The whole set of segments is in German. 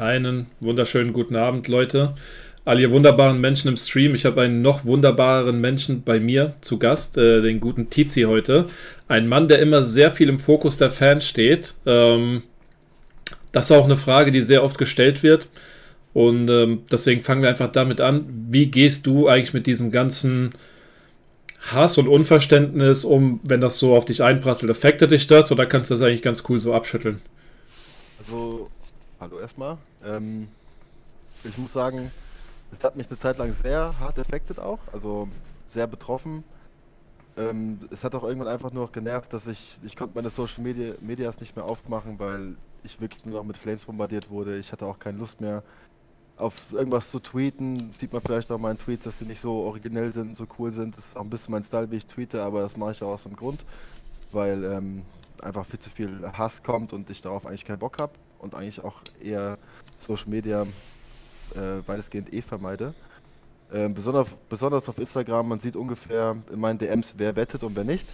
Einen wunderschönen guten Abend, Leute. All ihr wunderbaren Menschen im Stream. Ich habe einen noch wunderbaren Menschen bei mir zu Gast, äh, den guten Tizi heute. Ein Mann, der immer sehr viel im Fokus der Fans steht. Ähm, das ist auch eine Frage, die sehr oft gestellt wird. Und ähm, deswegen fangen wir einfach damit an. Wie gehst du eigentlich mit diesem ganzen Hass und Unverständnis um, wenn das so auf dich einprasselt? Affektet dich das oder kannst du das eigentlich ganz cool so abschütteln? Also, hallo erstmal. Ähm, ich muss sagen, es hat mich eine Zeit lang sehr hart affected auch, also sehr betroffen. Ähm, es hat auch irgendwann einfach nur genervt, dass ich, ich konnte meine Social Media Medias nicht mehr aufmachen, weil ich wirklich nur noch mit Flames bombardiert wurde. Ich hatte auch keine Lust mehr auf irgendwas zu tweeten. Sieht man vielleicht auch meinen Tweets, dass sie nicht so originell sind, so cool sind. Das ist auch ein bisschen mein Style, wie ich tweete, aber das mache ich auch aus dem Grund, weil ähm, einfach viel zu viel Hass kommt und ich darauf eigentlich keinen Bock habe und eigentlich auch eher Social Media äh, weitestgehend eh vermeide. Äh, besonders, besonders auf Instagram, man sieht ungefähr in meinen DMs, wer wettet und wer nicht.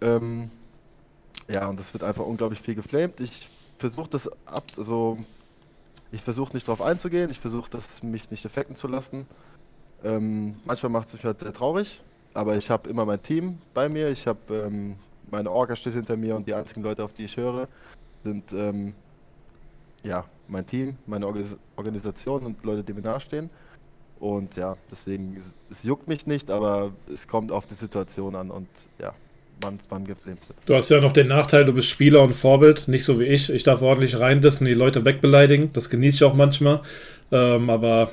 Ähm, ja, und das wird einfach unglaublich viel geflamed. Ich versuche das ab, also ich versuche nicht drauf einzugehen, ich versuche das mich nicht effekten zu lassen. Ähm, manchmal macht es mich halt sehr traurig, aber ich habe immer mein Team bei mir, ich habe ähm, meine Orga steht hinter mir und die einzigen Leute, auf die ich höre, sind ähm, ja mein Team, meine Organ Organisation und Leute, die mir nahestehen. Und ja, deswegen, es, es juckt mich nicht, aber es kommt auf die Situation an und ja, wann wann gefilmt wird. Du hast ja noch den Nachteil, du bist Spieler und Vorbild, nicht so wie ich. Ich darf ordentlich reindissen, die Leute wegbeleidigen. Das genieße ich auch manchmal. Ähm, aber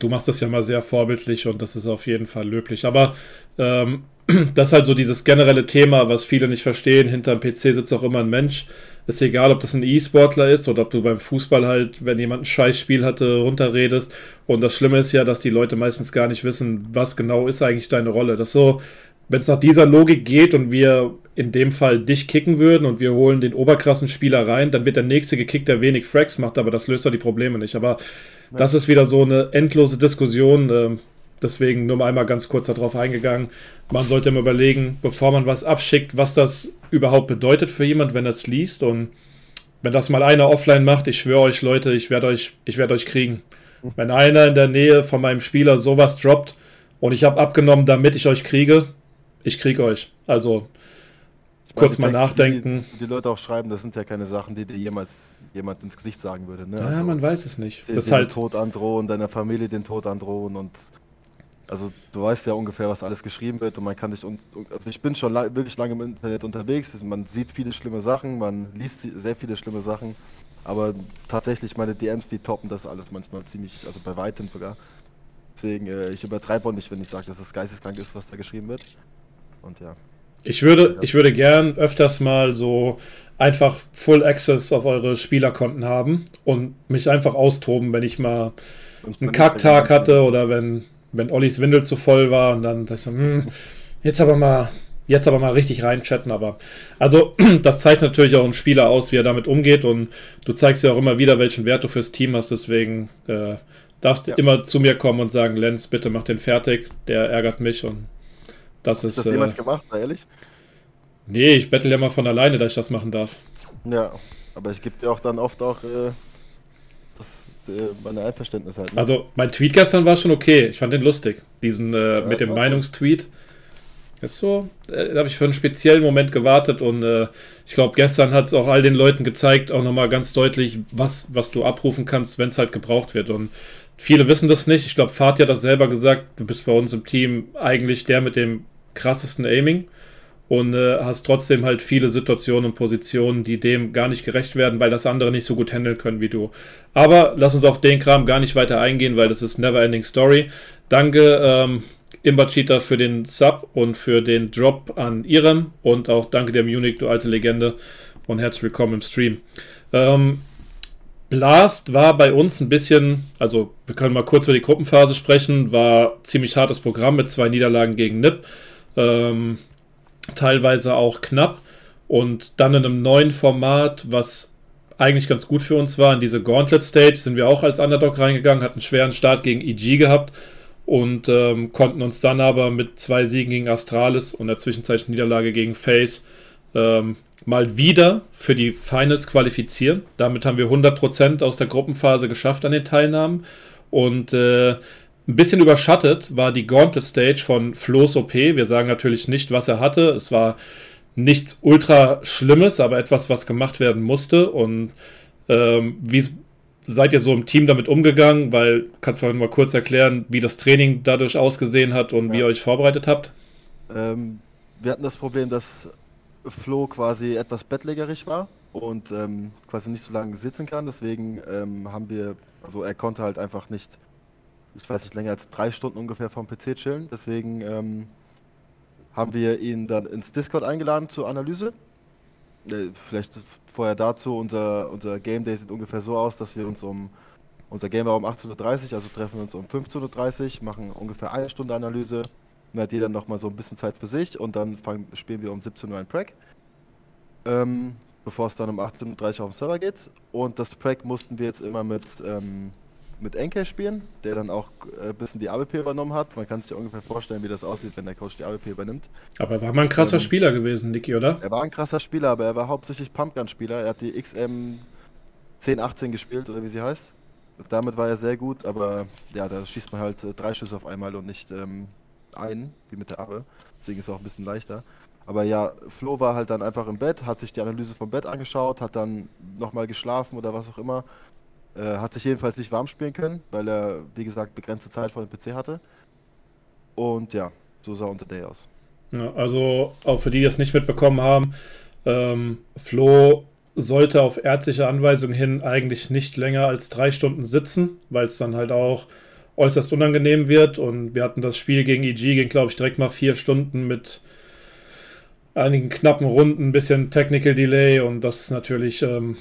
du machst das ja mal sehr vorbildlich und das ist auf jeden Fall löblich. Aber ähm, das ist halt so dieses generelle Thema, was viele nicht verstehen. Hinter dem PC sitzt auch immer ein Mensch. Ist egal, ob das ein E-Sportler ist oder ob du beim Fußball halt, wenn jemand ein Scheißspiel hatte, runterredest. Und das Schlimme ist ja, dass die Leute meistens gar nicht wissen, was genau ist eigentlich deine Rolle. Das so, wenn es nach dieser Logik geht und wir in dem Fall dich kicken würden und wir holen den oberkrassen Spieler rein, dann wird der nächste gekickt, der wenig Frags macht, aber das löst doch die Probleme nicht. Aber das ist wieder so eine endlose Diskussion. Deswegen nur mal einmal ganz kurz darauf eingegangen. Man sollte immer überlegen, bevor man was abschickt, was das überhaupt bedeutet für jemand, wenn er es liest. Und wenn das mal einer offline macht, ich schwöre euch, Leute, ich werde euch, ich werde euch kriegen. Wenn einer in der Nähe von meinem Spieler sowas droppt und ich habe abgenommen, damit ich euch kriege, ich kriege euch. Also kurz mal Texte, nachdenken. Die, die, Leute auch schreiben, das sind ja keine Sachen, die dir jemals jemand ins Gesicht sagen würde. Ne? Ja, also, man weiß es nicht. Das den halt Tod androhen, deiner Familie den Tod androhen und also du weißt ja ungefähr, was alles geschrieben wird und man kann dich und also ich bin schon la wirklich lange im Internet unterwegs. Man sieht viele schlimme Sachen, man liest sehr viele schlimme Sachen, aber tatsächlich meine DMs, die toppen das alles manchmal ziemlich, also bei weitem sogar. Deswegen, äh, ich übertreibe auch nicht, wenn ich sage, dass es geisteskrank ist, was da geschrieben wird. Und ja. Ich würde, ich würde gern öfters mal so einfach Full Access auf eure Spielerkonten haben und mich einfach austoben, wenn ich mal einen Kacktag hatte oder wenn, wenn Ollis Windel zu voll war und dann sag ich so, hm, jetzt aber mal, jetzt aber mal richtig reinchatten, aber also das zeigt natürlich auch einen Spieler aus, wie er damit umgeht und du zeigst ja auch immer wieder, welchen Wert du fürs Team hast, deswegen äh, darfst du ja. immer zu mir kommen und sagen, Lenz, bitte mach den fertig, der ärgert mich und das ist. Hast du das jemals äh, gemacht, sei ehrlich? Nee, ich bettel ja mal von alleine, dass ich das machen darf. Ja, aber ich gebe dir auch dann oft auch äh, äh, meine Einverständnis halt. Ne? Also, mein Tweet gestern war schon okay. Ich fand den lustig. Diesen äh, ja, mit dem Meinungstweet. Ist so, äh, da habe ich für einen speziellen Moment gewartet und äh, ich glaube, gestern hat es auch all den Leuten gezeigt, auch nochmal ganz deutlich, was, was du abrufen kannst, wenn es halt gebraucht wird. Und Viele wissen das nicht. Ich glaube, Fatih hat das selber gesagt. Du bist bei uns im Team eigentlich der mit dem krassesten Aiming und äh, hast trotzdem halt viele Situationen und Positionen, die dem gar nicht gerecht werden, weil das andere nicht so gut handeln können wie du. Aber lass uns auf den Kram gar nicht weiter eingehen, weil das ist never ending story. Danke, ähm, Imbachita, für den Sub und für den Drop an Irem und auch danke der Munich, du alte Legende und herzlich willkommen im Stream. Ähm, Blast war bei uns ein bisschen, also wir können mal kurz über die Gruppenphase sprechen, war ziemlich hartes Programm mit zwei Niederlagen gegen NIP, ähm, teilweise auch knapp und dann in einem neuen Format, was eigentlich ganz gut für uns war, in diese Gauntlet Stage sind wir auch als Underdog reingegangen, hatten einen schweren Start gegen EG gehabt und ähm, konnten uns dann aber mit zwei Siegen gegen Astralis und der zwischenzeitlichen Niederlage gegen Face ähm, mal wieder für die Finals qualifizieren. Damit haben wir 100% aus der Gruppenphase geschafft an den Teilnahmen. Und äh, ein bisschen überschattet war die Gauntlet Stage von Flo's OP. Wir sagen natürlich nicht, was er hatte. Es war nichts ultra Schlimmes, aber etwas, was gemacht werden musste. Und ähm, wie seid ihr so im Team damit umgegangen? Weil, kannst du mal kurz erklären, wie das Training dadurch ausgesehen hat und ja. wie ihr euch vorbereitet habt? Ähm, wir hatten das Problem, dass Flo quasi etwas bettlägerig war und ähm, quasi nicht so lange sitzen kann. Deswegen ähm, haben wir, also er konnte halt einfach nicht, ich weiß nicht, länger als drei Stunden ungefähr vom PC chillen. Deswegen ähm, haben wir ihn dann ins Discord eingeladen zur Analyse. Äh, vielleicht vorher dazu, unser, unser Game Day sieht ungefähr so aus, dass wir uns um, unser Game war um 18.30 Uhr, also treffen wir uns um 15.30 Uhr, machen ungefähr eine Stunde Analyse dann hat jeder nochmal so ein bisschen Zeit für sich und dann fangen, spielen wir um 17 Uhr ein Prack. Ähm, bevor es dann um 18.30 Uhr auf den Server geht. Und das Prack mussten wir jetzt immer mit, ähm, mit Enke spielen, der dann auch ein äh, bisschen die AWP übernommen hat. Man kann sich ungefähr vorstellen, wie das aussieht, wenn der Coach die AWP übernimmt. Aber er war mal ein krasser ähm, Spieler gewesen, Niki, oder? Er war ein krasser Spieler, aber er war hauptsächlich Pumpgun-Spieler. Er hat die XM 1018 gespielt, oder wie sie heißt. Damit war er sehr gut, aber ja, da schießt man halt äh, drei Schüsse auf einmal und nicht ähm, ein, wie mit der Arre. Deswegen ist es auch ein bisschen leichter. Aber ja, Flo war halt dann einfach im Bett, hat sich die Analyse vom Bett angeschaut, hat dann nochmal geschlafen oder was auch immer. Äh, hat sich jedenfalls nicht warm spielen können, weil er, wie gesagt, begrenzte Zeit vor dem PC hatte. Und ja, so sah unser Day aus. Ja, also auch für die, die das nicht mitbekommen haben, ähm, Flo sollte auf ärztliche Anweisung hin eigentlich nicht länger als drei Stunden sitzen, weil es dann halt auch äußerst unangenehm wird. Und wir hatten das Spiel gegen EG, ging glaube ich direkt mal vier Stunden mit einigen knappen Runden, ein bisschen Technical Delay und das ist natürlich ähm,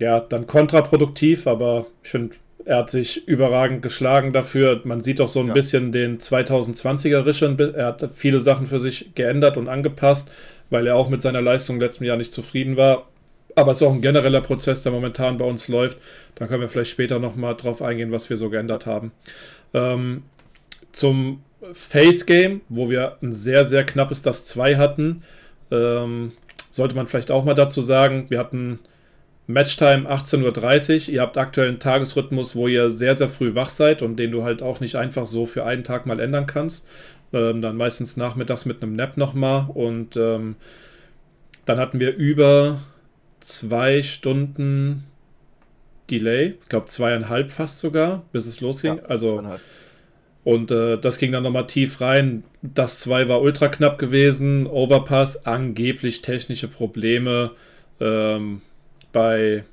ja dann kontraproduktiv, aber ich finde, er hat sich überragend geschlagen dafür. Man sieht auch so ein ja. bisschen den 2020er Rischen. Er hat viele Sachen für sich geändert und angepasst, weil er auch mit seiner Leistung im letzten Jahr nicht zufrieden war. Aber es ist auch ein genereller Prozess, der momentan bei uns läuft. Da können wir vielleicht später nochmal drauf eingehen, was wir so geändert haben. Ähm, zum Face Game, wo wir ein sehr, sehr knappes das 2 hatten, ähm, sollte man vielleicht auch mal dazu sagen, wir hatten Matchtime 18.30 Uhr. Ihr habt aktuell einen Tagesrhythmus, wo ihr sehr, sehr früh wach seid und den du halt auch nicht einfach so für einen Tag mal ändern kannst. Ähm, dann meistens nachmittags mit einem Nap nochmal. Und ähm, dann hatten wir über zwei Stunden Delay, ich glaube zweieinhalb fast sogar, bis es losging. Ja, also und äh, das ging dann nochmal tief rein. Das 2 war ultra knapp gewesen. Overpass, angeblich technische Probleme. Ähm, bei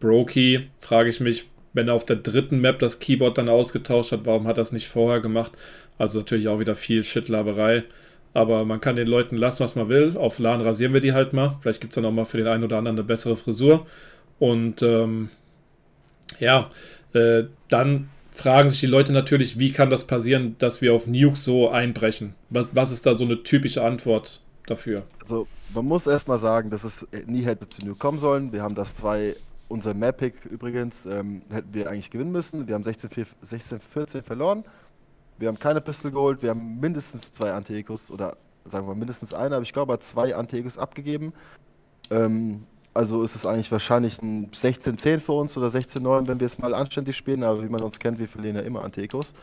Brokey frage ich mich, wenn er auf der dritten Map das Keyboard dann ausgetauscht hat, warum hat er das nicht vorher gemacht? Also natürlich auch wieder viel Shitlaberei. Aber man kann den Leuten lassen, was man will. Auf LAN rasieren wir die halt mal. Vielleicht gibt es dann auch mal für den einen oder anderen eine bessere Frisur. Und ähm, ja, äh, dann fragen sich die Leute natürlich, wie kann das passieren, dass wir auf Nuke so einbrechen? Was, was ist da so eine typische Antwort dafür? Also, man muss erstmal sagen, dass es nie hätte zu Nuke kommen sollen. Wir haben das zwei, unser Map-Pick übrigens, ähm, hätten wir eigentlich gewinnen müssen. Wir haben 16-14 verloren. Wir haben keine Pistol geholt. Wir haben mindestens zwei Anti-Ecos oder sagen wir mal mindestens eine, aber ich glaube, zwei Anti-Ecos abgegeben. Ähm, also ist es eigentlich wahrscheinlich ein 16-10 für uns oder 16-9, wenn wir es mal anständig spielen. Aber wie man uns kennt, wir verlieren ja immer Antekos.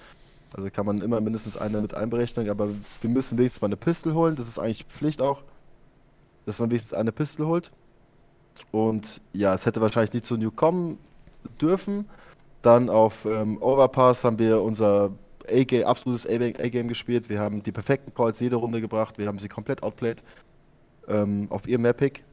Also kann man immer mindestens eine mit einberechnen. Aber wir müssen wenigstens mal eine Pistol holen. Das ist eigentlich Pflicht auch, dass man wenigstens eine Pistol holt. Und ja, es hätte wahrscheinlich nie zu New kommen dürfen. Dann auf ähm, Overpass haben wir unser A-Game, absolutes A-Game gespielt. Wir haben die perfekten Calls jede Runde gebracht. Wir haben sie komplett outplayed ähm, auf ihr Mapic.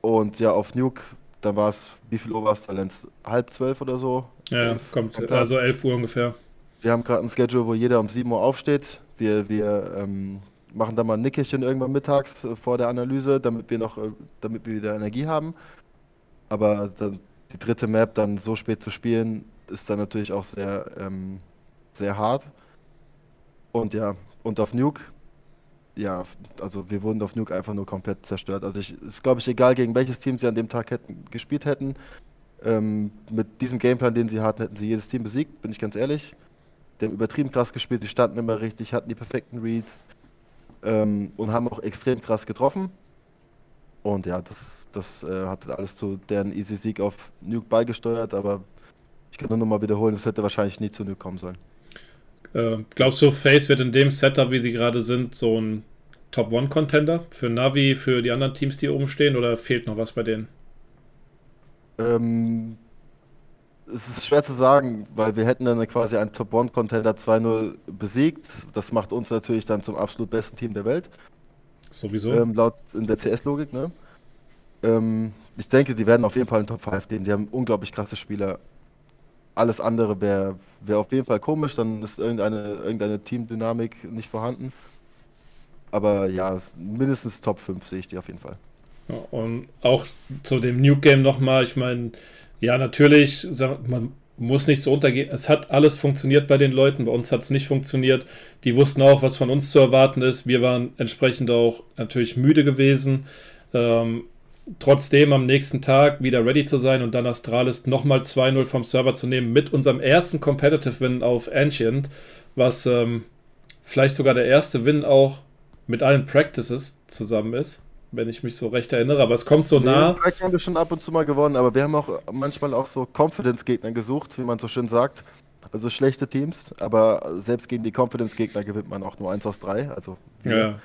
Und ja, auf Nuke, dann war es, wie viel Uhr war es, Talents? Halb zwölf oder so? Ja, elf, kommt, komplett. also elf Uhr ungefähr. Wir haben gerade ein Schedule, wo jeder um 7 Uhr aufsteht. Wir, wir ähm, machen dann mal ein Nickerchen irgendwann mittags äh, vor der Analyse, damit wir noch, äh, damit wir wieder Energie haben. Aber die dritte Map dann so spät zu spielen, ist dann natürlich auch sehr, ähm, sehr hart. Und ja, und auf Nuke ja, also wir wurden auf Nuke einfach nur komplett zerstört. Also es ist, glaube ich, egal, gegen welches Team sie an dem Tag hätten, gespielt hätten. Ähm, mit diesem Gameplan, den sie hatten, hätten sie jedes Team besiegt, bin ich ganz ehrlich. Die haben übertrieben krass gespielt, die standen immer richtig, hatten die perfekten Reads ähm, und haben auch extrem krass getroffen. Und ja, das, das äh, hat alles zu deren Easy Sieg auf Nuke beigesteuert, aber ich kann nur noch mal wiederholen, es hätte wahrscheinlich nie zu Nuke kommen sollen. Äh, glaubst du, Face wird in dem Setup, wie sie gerade sind, so ein Top-One-Contender für Navi, für die anderen Teams, die oben stehen, oder fehlt noch was bei denen? Ähm, es ist schwer zu sagen, weil wir hätten dann quasi einen Top-One-Contender 2-0 besiegt. Das macht uns natürlich dann zum absolut besten Team der Welt. Sowieso. Ähm, laut in der CS-Logik, ne? Ähm, ich denke, sie werden auf jeden Fall in Top 5 gehen. Die haben unglaublich krasse Spieler. Alles andere wäre wär auf jeden Fall komisch, dann ist irgendeine, irgendeine Teamdynamik nicht vorhanden. Aber ja, mindestens Top 5 sehe ich die auf jeden Fall. Ja, und auch zu dem New Game nochmal, ich meine, ja, natürlich, man muss nicht so untergehen. Es hat alles funktioniert bei den Leuten, bei uns hat es nicht funktioniert. Die wussten auch, was von uns zu erwarten ist. Wir waren entsprechend auch natürlich müde gewesen. Ähm, trotzdem am nächsten Tag wieder ready zu sein und dann Astralis nochmal 2-0 vom Server zu nehmen mit unserem ersten Competitive Win auf Ancient, was ähm, vielleicht sogar der erste Win auch mit allen Practices zusammen ist, wenn ich mich so recht erinnere. Aber es kommt so nah. Crack haben wir schon ab und zu mal gewonnen, aber wir haben auch manchmal auch so Confidence-Gegner gesucht, wie man so schön sagt. Also schlechte Teams, aber selbst gegen die Confidence-Gegner gewinnt man auch nur 1 aus 3. Also ja.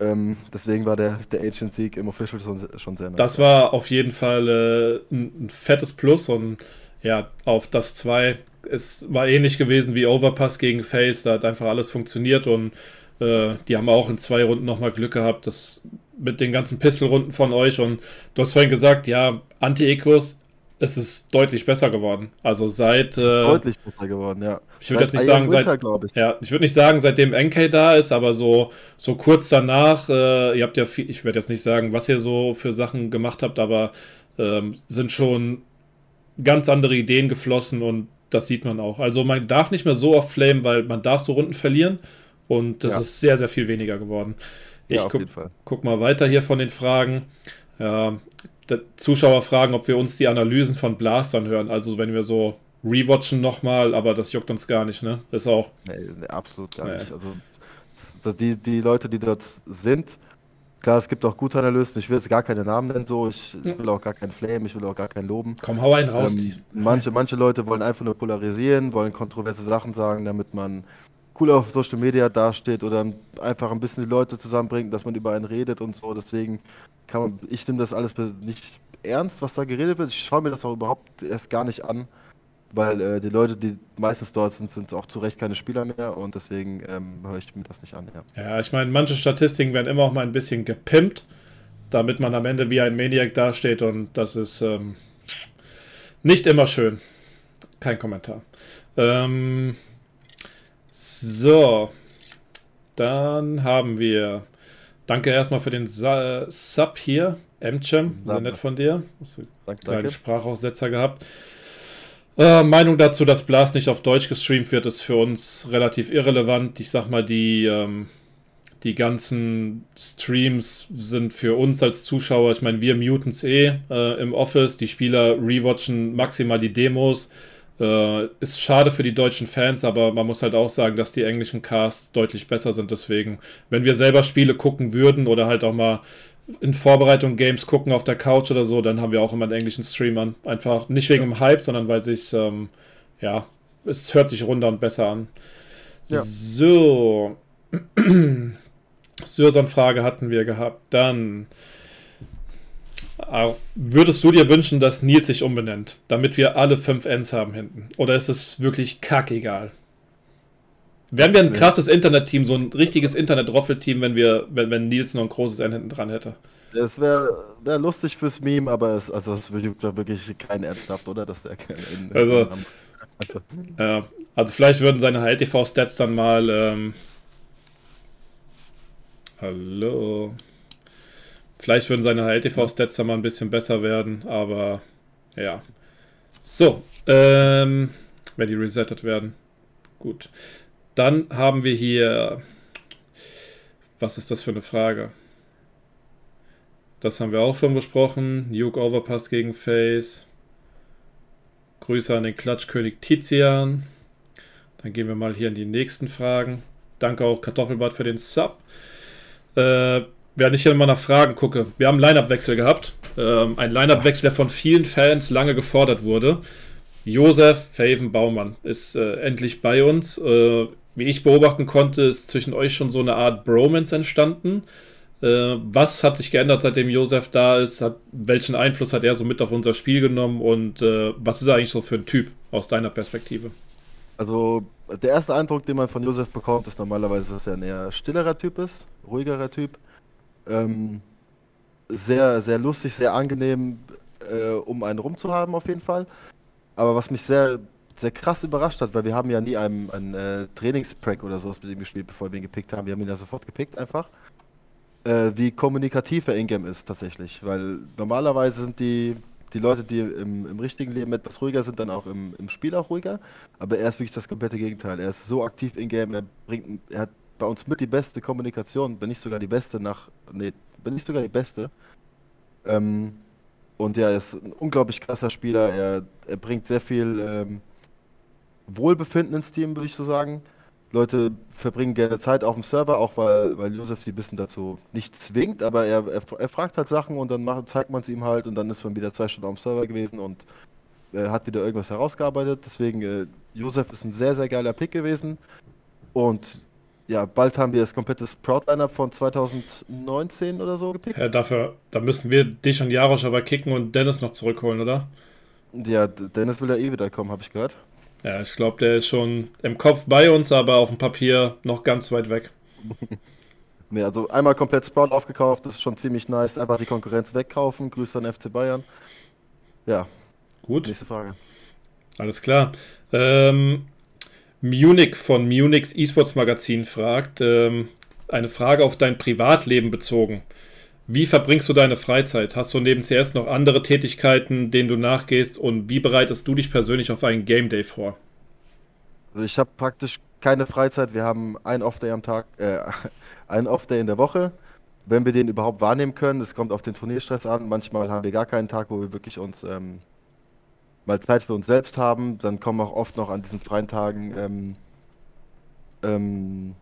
Ähm, deswegen war der, der Ancient-Sieg im Official schon, schon sehr nice. Das war auf jeden Fall äh, ein, ein, fettes Plus und ja, auf das 2. Es war ähnlich gewesen wie Overpass gegen Face, da hat einfach alles funktioniert und äh, die haben auch in zwei Runden nochmal Glück gehabt, das mit den ganzen Pistol-Runden von euch und du hast vorhin gesagt, ja, Anti-Ecos, es ist deutlich besser geworden. Also seit. Äh, deutlich besser geworden, ja. Ich würde jetzt nicht sagen, Winter, seit. Ich. Ja, ich würde nicht sagen, seitdem NK da ist, aber so, so kurz danach, äh, ihr habt ja viel, ich werde jetzt nicht sagen, was ihr so für Sachen gemacht habt, aber ähm, sind schon ganz andere Ideen geflossen und das sieht man auch. Also man darf nicht mehr so oft flamen, weil man darf so Runden verlieren und das ja. ist sehr, sehr viel weniger geworden. Ich ja, guck, guck, mal weiter hier von den Fragen. Ja, Zuschauer fragen, ob wir uns die Analysen von Blastern hören. Also wenn wir so rewatchen nochmal, aber das juckt uns gar nicht, ne? Ist auch. Nee, absolut gar nee. nicht. Also die, die Leute, die dort sind, klar, es gibt auch gute Analysten, ich will jetzt gar keine Namen nennen, so, ich will auch gar keinen Flame, ich will auch gar keinen loben. Komm, hau einen raus. Ähm, manche, manche Leute wollen einfach nur polarisieren, wollen kontroverse Sachen sagen, damit man cool auf Social Media dasteht oder einfach ein bisschen die Leute zusammenbringt, dass man über einen redet und so. Deswegen kann man, ich nehme das alles nicht ernst, was da geredet wird. Ich schaue mir das auch überhaupt erst gar nicht an, weil äh, die Leute, die meistens dort sind, sind auch zu Recht keine Spieler mehr und deswegen ähm, höre ich mir das nicht an. Ja, ja ich meine, manche Statistiken werden immer auch mal ein bisschen gepimpt, damit man am Ende wie ein Maniac dasteht und das ist ähm, nicht immer schön. Kein Kommentar. Ähm, so, dann haben wir. Danke erstmal für den Sa Sub hier. Mchem, sehr nett von dir. Hast du danke, danke. Sprachaussetzer gehabt. Äh, Meinung dazu, dass Blast nicht auf Deutsch gestreamt wird, ist für uns relativ irrelevant. Ich sag mal, die, ähm, die ganzen Streams sind für uns als Zuschauer, ich meine, wir muten es eh äh, im Office, die Spieler rewatchen maximal die Demos. Äh, ist schade für die deutschen Fans, aber man muss halt auch sagen, dass die englischen Casts deutlich besser sind. Deswegen, wenn wir selber Spiele gucken würden oder halt auch mal in Vorbereitung Games gucken auf der Couch oder so, dann haben wir auch immer einen englischen Stream an. Einfach nicht wegen dem Hype, sondern weil sich, ähm, ja, es hört sich runder und besser an. Ja. So. Syrson-Frage hatten wir gehabt. Dann würdest du dir wünschen, dass Nils sich umbenennt, damit wir alle fünf Ns haben hinten? Oder ist es wirklich kackegal? Wären wir ein krasses Internet-Team, so ein richtiges Internet-Roffel-Team, wenn wir, wenn, wenn Nils noch ein großes N hinten dran hätte? Es wäre wär lustig fürs Meme, aber es, also es juckt da wirklich kein ernsthaft, oder? Dass der keine N also, also. Äh, also vielleicht würden seine HLTV-Stats dann mal ähm, Hallo. Vielleicht würden seine HLTV-Stats dann mal ein bisschen besser werden, aber ja. So, ähm, wenn die resettet werden. Gut. Dann haben wir hier. Was ist das für eine Frage? Das haben wir auch schon besprochen. Nuke Overpass gegen Face. Grüße an den Klatschkönig Tizian. Dann gehen wir mal hier in die nächsten Fragen. Danke auch Kartoffelbad für den Sub. Äh, während ich hier mal nach Fragen gucke, wir haben Line-Up-Wechsel gehabt. Ähm, ein Line-Up-Wechsel, der von vielen Fans lange gefordert wurde. Josef Faven Baumann ist äh, endlich bei uns. Äh, wie ich beobachten konnte, ist zwischen euch schon so eine Art Bromance entstanden. Äh, was hat sich geändert, seitdem Josef da ist? Hat, welchen Einfluss hat er so mit auf unser Spiel genommen und äh, was ist er eigentlich so für ein Typ aus deiner Perspektive? Also, der erste Eindruck, den man von Josef bekommt, ist normalerweise, dass er ein eher stillerer Typ ist, ruhigerer Typ. Ähm, sehr, sehr lustig, sehr angenehm, äh, um einen rumzuhaben, auf jeden Fall. Aber was mich sehr, sehr krass überrascht hat, weil wir haben ja nie einen, einen äh, Trainingsprack oder sowas mit ihm gespielt, bevor wir ihn gepickt haben. Wir haben ihn ja sofort gepickt einfach. Äh, wie kommunikativ er Ingame ist tatsächlich. Weil normalerweise sind die, die Leute, die im, im richtigen Leben etwas ruhiger sind, dann auch im, im Spiel auch ruhiger. Aber er ist wirklich das komplette Gegenteil. Er ist so aktiv in-game, er bringt, er hat bei uns mit die beste Kommunikation, wenn nicht sogar die beste nach, nee, wenn nicht sogar die beste. Ähm, und ja, er ist ein unglaublich krasser Spieler. Er, er bringt sehr viel ähm, Wohlbefinden ins Team, würde ich so sagen. Leute verbringen gerne Zeit auf dem Server, auch weil, weil Josef sie ein bisschen dazu nicht zwingt, aber er, er, er fragt halt Sachen und dann macht, zeigt man es ihm halt und dann ist man wieder zwei Stunden auf dem Server gewesen und äh, hat wieder irgendwas herausgearbeitet. Deswegen, äh, Josef ist ein sehr, sehr geiler Pick gewesen. Und ja, bald haben wir das komplette Sprout-Lineup von 2019 oder so gepickt. Ja, dafür, da müssen wir dich und Jarosch aber kicken und Dennis noch zurückholen, oder? Ja, Dennis will ja eh wieder kommen, habe ich gehört. Ja, ich glaube, der ist schon im Kopf bei uns, aber auf dem Papier noch ganz weit weg. nee, also einmal komplett Sprout aufgekauft, das ist schon ziemlich nice. Einfach die Konkurrenz wegkaufen. Grüße an FC Bayern. Ja. Gut. Nächste Frage. Alles klar. Ähm, Munich von Munichs eSports Magazin fragt, ähm, eine Frage auf dein Privatleben bezogen. Wie verbringst du deine Freizeit? Hast du neben CS noch andere Tätigkeiten, denen du nachgehst? Und wie bereitest du dich persönlich auf einen Game Day vor? Also ich habe praktisch keine Freizeit. Wir haben einen Off-Day am Tag, äh, einen Off-Day in der Woche. Wenn wir den überhaupt wahrnehmen können, es kommt auf den Turnierstress an. Manchmal haben wir gar keinen Tag, wo wir wirklich uns ähm, mal Zeit für uns selbst haben. Dann kommen auch oft noch an diesen freien Tagen ähm, ähm,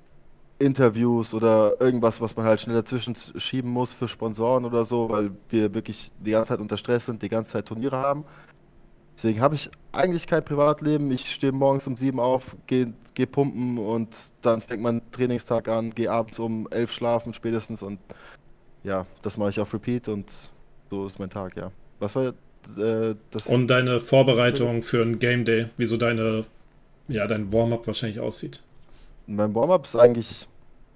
Interviews oder irgendwas, was man halt schnell dazwischen schieben muss für Sponsoren oder so, weil wir wirklich die ganze Zeit unter Stress sind, die ganze Zeit Turniere haben. Deswegen habe ich eigentlich kein Privatleben. Ich stehe morgens um sieben auf, gehe geh pumpen und dann fängt mein Trainingstag an, gehe abends um elf schlafen spätestens und ja, das mache ich auf Repeat und so ist mein Tag, ja. Was war äh, das? Und deine Vorbereitung für ein Game Day, wie so deine, ja, dein Warm-up wahrscheinlich aussieht. Mein Warm-up ist eigentlich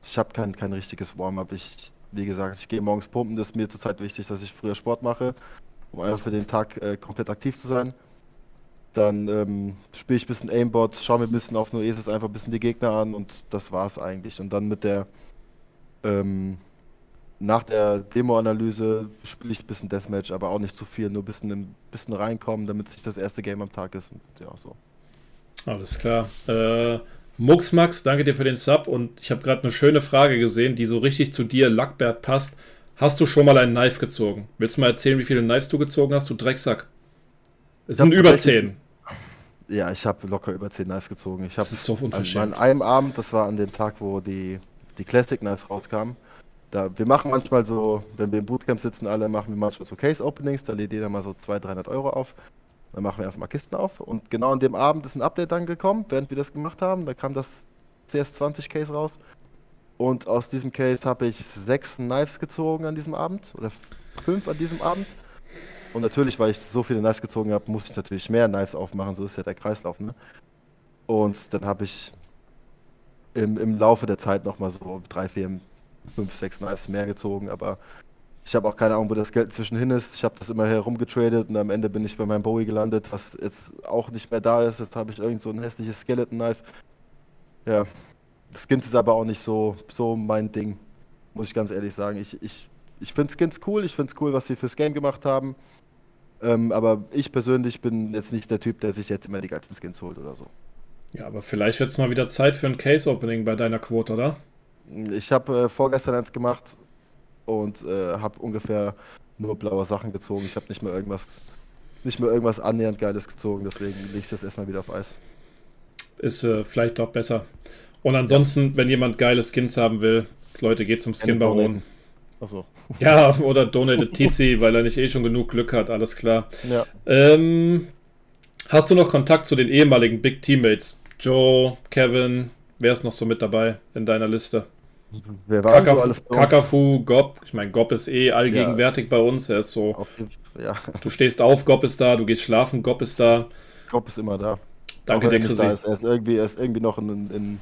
ich habe kein, kein richtiges Warm-up. Ich, wie gesagt, ich gehe morgens pumpen. Das ist mir zurzeit wichtig, dass ich früher Sport mache, um einfach für den Tag äh, komplett aktiv zu sein. Dann ähm, spiele ich ein bisschen Aimbot, schaue mir ein bisschen auf Noesis einfach ein bisschen die Gegner an und das war's eigentlich. Und dann mit der ähm, nach der Demo-Analyse spiele ich ein bisschen Deathmatch, aber auch nicht zu viel, nur ein bisschen, ein bisschen reinkommen, damit es nicht das erste Game am Tag ist und ja, so. Alles klar. Äh, Muxmax, danke dir für den Sub und ich habe gerade eine schöne Frage gesehen, die so richtig zu dir, Lackbert, passt. Hast du schon mal einen Knife gezogen? Willst du mal erzählen, wie viele Knives du gezogen hast, du Drecksack? Es sind über zehn. Ja, ich habe locker über zehn Knives gezogen. Ich habe so unverschämt. An, einem Abend, das war an dem Tag, wo die, die Classic Knives rauskamen. Da, wir machen manchmal so, wenn wir im Bootcamp sitzen, alle machen wir manchmal so Case Openings, da lädt jeder mal so 200, 300 Euro auf. Dann machen wir einfach mal Kisten auf. Und genau an dem Abend ist ein Update dann gekommen, während wir das gemacht haben. Da kam das CS20 Case raus. Und aus diesem Case habe ich sechs Knives gezogen an diesem Abend. Oder fünf an diesem Abend. Und natürlich, weil ich so viele Knives gezogen habe, musste ich natürlich mehr Knives aufmachen. So ist ja der Kreislauf. Ne? Und dann habe ich im, im Laufe der Zeit nochmal so drei, vier, fünf, sechs Knives mehr gezogen. Aber ich habe auch keine Ahnung, wo das Geld zwischenhin ist. Ich habe das immer herumgetradet und am Ende bin ich bei meinem Bowie gelandet, was jetzt auch nicht mehr da ist. Jetzt habe ich irgend so ein hässliches Skeleton Knife. Ja, Skins ist aber auch nicht so, so mein Ding, muss ich ganz ehrlich sagen. Ich, ich, ich finde Skins cool, ich finde es cool, was sie fürs Game gemacht haben. Ähm, aber ich persönlich bin jetzt nicht der Typ, der sich jetzt immer die geilsten Skins holt oder so. Ja, aber vielleicht wird es mal wieder Zeit für ein Case-Opening bei deiner Quote, oder? Ich habe äh, vorgestern eins gemacht, und äh, habe ungefähr nur blaue Sachen gezogen. Ich habe nicht mehr irgendwas, nicht mehr irgendwas annähernd Geiles gezogen, deswegen lege ich das erstmal wieder auf Eis. Ist äh, vielleicht doch besser. Und ansonsten, wenn jemand geile Skins haben will, Leute, geht zum Skin Baron. Achso. Ja, oder Donated Tizi, weil er nicht eh schon genug Glück hat, alles klar. Ja. Ähm, hast du noch Kontakt zu den ehemaligen Big Teammates? Joe, Kevin, wer ist noch so mit dabei in deiner Liste? Wer war so Kakafu, alles bei uns? Kakafu, Gob. Ich meine, Gob ist eh allgegenwärtig bei uns. Er ist so, Auf Ja, du stehst auf, Gob ist da, du gehst schlafen, Gob ist da. Gob ist immer da. Danke Auch dir, wenn er nicht da Chrissy. ist. Er ist irgendwie, er ist irgendwie noch in, in,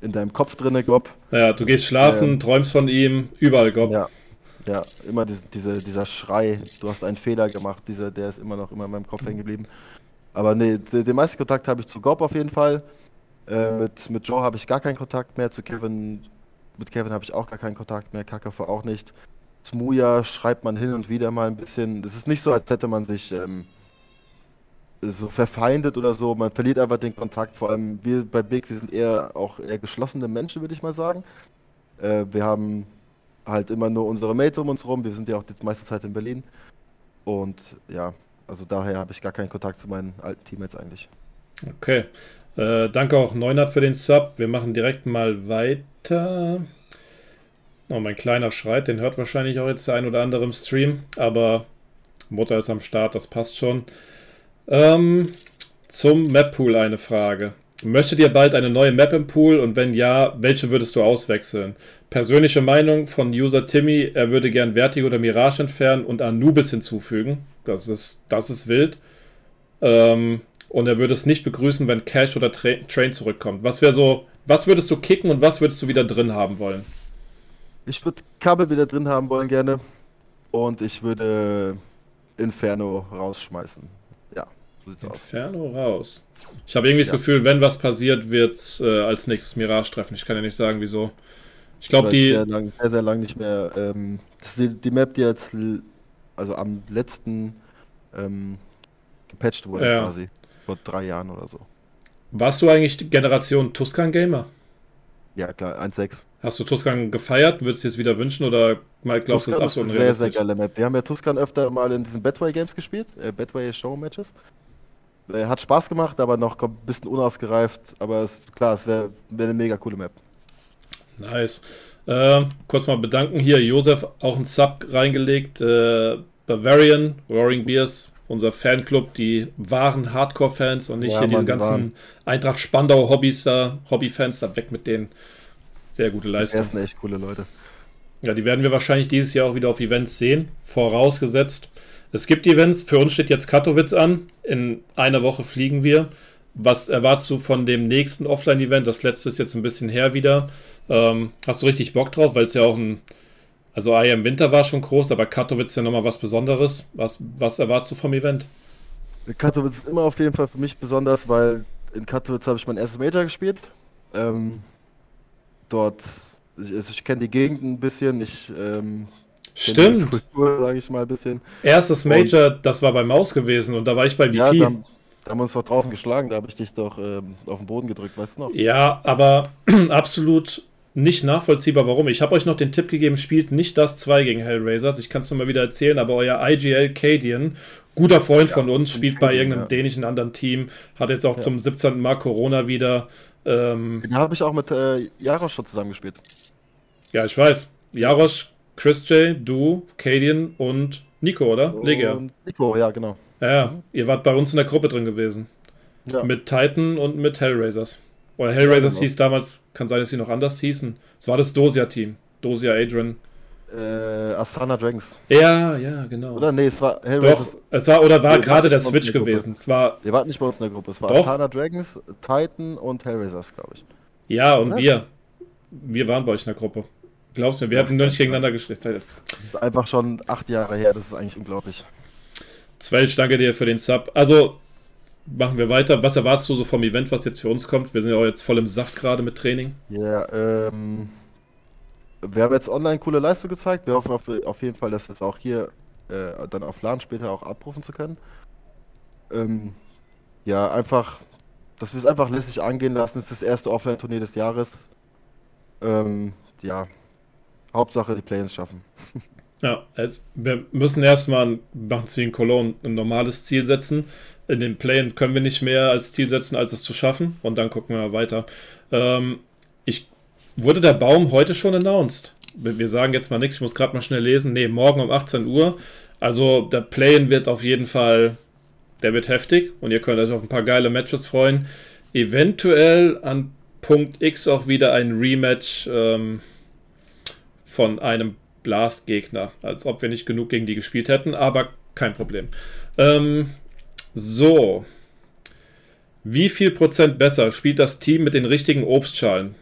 in deinem Kopf drinne, Gob. Ja, du gehst schlafen, Ähm, träumst von ihm, überall Gob. Ja. Ja, immer diese, diese, dieser Schrei, du hast einen Fehler gemacht, dieser, der ist immer noch immer in meinem Kopf hängen geblieben. Aber nee, de- den meisten Kontakt habe ich zu Gob auf jeden Fall. Äh, mit, mit Joe habe ich gar keinen Kontakt mehr, zu Kevin, mit Kevin habe ich auch gar keinen Kontakt mehr, Kakafu auch nicht. Smuja schreibt man hin und wieder mal ein bisschen. Es ist nicht so, als hätte man sich ähm, so verfeindet oder so. Man verliert einfach den Kontakt. Vor allem wir bei Big, wir sind eher auch eher geschlossene Menschen, würde ich mal sagen. Äh, wir haben halt immer nur unsere Mates um uns rum. Wir sind ja auch die meiste Zeit in Berlin. Und ja, also daher habe ich gar keinen Kontakt zu meinen alten Teammates eigentlich. Okay. Äh, danke auch Neunert für den Sub. Wir machen direkt mal weiter. Oh, mein kleiner schreit, den hört wahrscheinlich auch jetzt der ein oder andere im Stream, aber Mutter ist am Start, das passt schon. Ähm, zum Map-Pool eine Frage. Möchtet ihr bald eine neue Map im Pool und wenn ja, welche würdest du auswechseln? Persönliche Meinung von User Timmy, er würde gern Vertigo oder Mirage entfernen und Anubis hinzufügen. Das ist, das ist wild. Ähm, und er würde es nicht begrüßen, wenn Cash oder Tra Train zurückkommt. Was wäre so, was würdest du kicken und was würdest du wieder drin haben wollen? Ich würde Kabel wieder drin haben wollen gerne. Und ich würde Inferno rausschmeißen. Ja, so sieht's aus. Inferno raus. Ich habe irgendwie das Ja. Gefühl, wenn was passiert, wird es äh, als nächstes Mirage treffen. Ich kann ja nicht sagen, wieso. Ich glaube, die. Sehr lang, sehr, sehr lang nicht mehr. Ähm, das ist die, die Map, die jetzt also am letzten ähm, gepatcht wurde Ja. quasi. Vor drei Jahren oder so. Warst du eigentlich die Generation Tuscan Gamer? Ja, klar, 1.6. Hast du Tuscan gefeiert? Würdest du es wieder wünschen oder mal glaubst du, das ist absolut eine sehr, sehr geile Map. Wir haben ja Tuscan öfter mal in diesen Badway Games gespielt, äh, Badway Show Matches. Äh, hat Spaß gemacht, aber noch ein bisschen unausgereift. Aber es, klar, es wäre wär eine mega coole Map. Nice. Äh, kurz mal bedanken hier. Josef auch ein Sub reingelegt. Äh, Bavarian, Roaring Beers, unser Fanclub, die wahren Hardcore-Fans und nicht Ja, hier diese ganzen waren- Eintracht Spandau-Hobbys da, Hobby-Fans da weg mit denen. Sehr gute Leistung. Das sind echt coole Leute. Ja, die werden wir wahrscheinlich dieses Jahr auch wieder auf Events sehen, vorausgesetzt. Es gibt Events, für uns steht jetzt Katowice an. In einer Woche fliegen wir. Was erwartest du von dem nächsten Offline-Event? Das letzte ist jetzt ein bisschen her wieder. Ähm, hast du richtig Bock drauf, weil es ja auch ein. Also I am Winter war schon groß, aber Katowice ist ja nochmal was Besonderes. Was, was erwartest du vom Event? Katowice ist immer auf jeden Fall für mich besonders, weil in Katowice habe ich mein erstes Major gespielt. Ähm, dort, ich, also ich kenne die Gegend ein bisschen, ich ähm, Stimmt. Kultur, sage ich mal, ein bisschen. Erstes Major, das war bei Maus gewesen und da war ich bei Ja, VP. da, da haben wir uns doch draußen geschlagen, da habe ich dich doch ähm, auf den Boden gedrückt, weißt du noch? Ja, aber absolut nicht nachvollziehbar, warum. Ich habe euch noch den Tipp gegeben, spielt nicht das 2 gegen Hellraisers. Ich kann es nur mal wieder erzählen, aber euer IGL Cadian, guter Freund von uns, spielt bei irgendeinem ja. dänischen anderen Team, hat jetzt auch Ja. zum 17. Mal Corona wieder. Ähm, Da habe ich auch mit äh, Jarosch schon zusammengespielt. ja, ich weiß. Jarosch, Chris J, du, Cadian und Nico, oder? Legia. Nico, ja, genau. Ja, ja, ihr wart bei uns in der Gruppe drin gewesen. Ja. Mit Titan und mit Hellraisers. Oder Hellraisers genau. hieß damals, kann sein, dass sie noch anders hießen. Es war das Dosia-Team. Dosia Adrian. Äh, Asana Dragons. Ja, ja, genau. Oder? Nee, es war Doch, Hellraisers. es war oder war Wir gerade der Switch gewesen. Es war, Ihr wart nicht bei uns in der Gruppe. Es war Doch. Astana Dragons, Titan und Hellraisers, glaube ich. ja, und Oder? wir. Wir waren bei euch in der Gruppe. Glaubst du mir, wir Doch, hatten nur nicht doch, gegeneinander gespielt. Das ist einfach schon acht Jahre her, das ist eigentlich unglaublich. Zwelch, danke dir für den Sub. Also, machen wir weiter. Was erwartest du so vom Event, was jetzt für uns kommt? Wir sind ja auch jetzt voll im Saft gerade mit Training. Ja, ähm. Wir haben jetzt online coole Leistung gezeigt. Wir hoffen auf, auf jeden Fall, das jetzt auch hier äh, dann auf LAN später auch abrufen zu können. Ähm, ja, einfach, dass wir es einfach lässig angehen lassen. Es ist das erste Offline-Turnier des Jahres. Ähm, ja, Hauptsache die Play-ins schaffen. Ja, also wir müssen erstmal, machen es wie in Cologne, ein normales Ziel setzen. In den Play können wir nicht mehr als Ziel setzen, als es zu schaffen. Und dann gucken wir weiter. Ähm, ich, wurde der Baum heute schon announced? wir sagen jetzt mal nichts, ich muss gerade mal schnell lesen. Ne, morgen um 18 Uhr. Also der Play-In wird auf jeden Fall, der wird heftig und ihr könnt euch auf ein paar geile Matches freuen. Eventuell an Punkt X auch wieder ein Rematch ähm, von einem Blast-Gegner, als ob wir nicht genug gegen die gespielt hätten, aber kein Problem. Ähm, so. Wie viel Prozent besser spielt das Team mit den richtigen Obstschalen?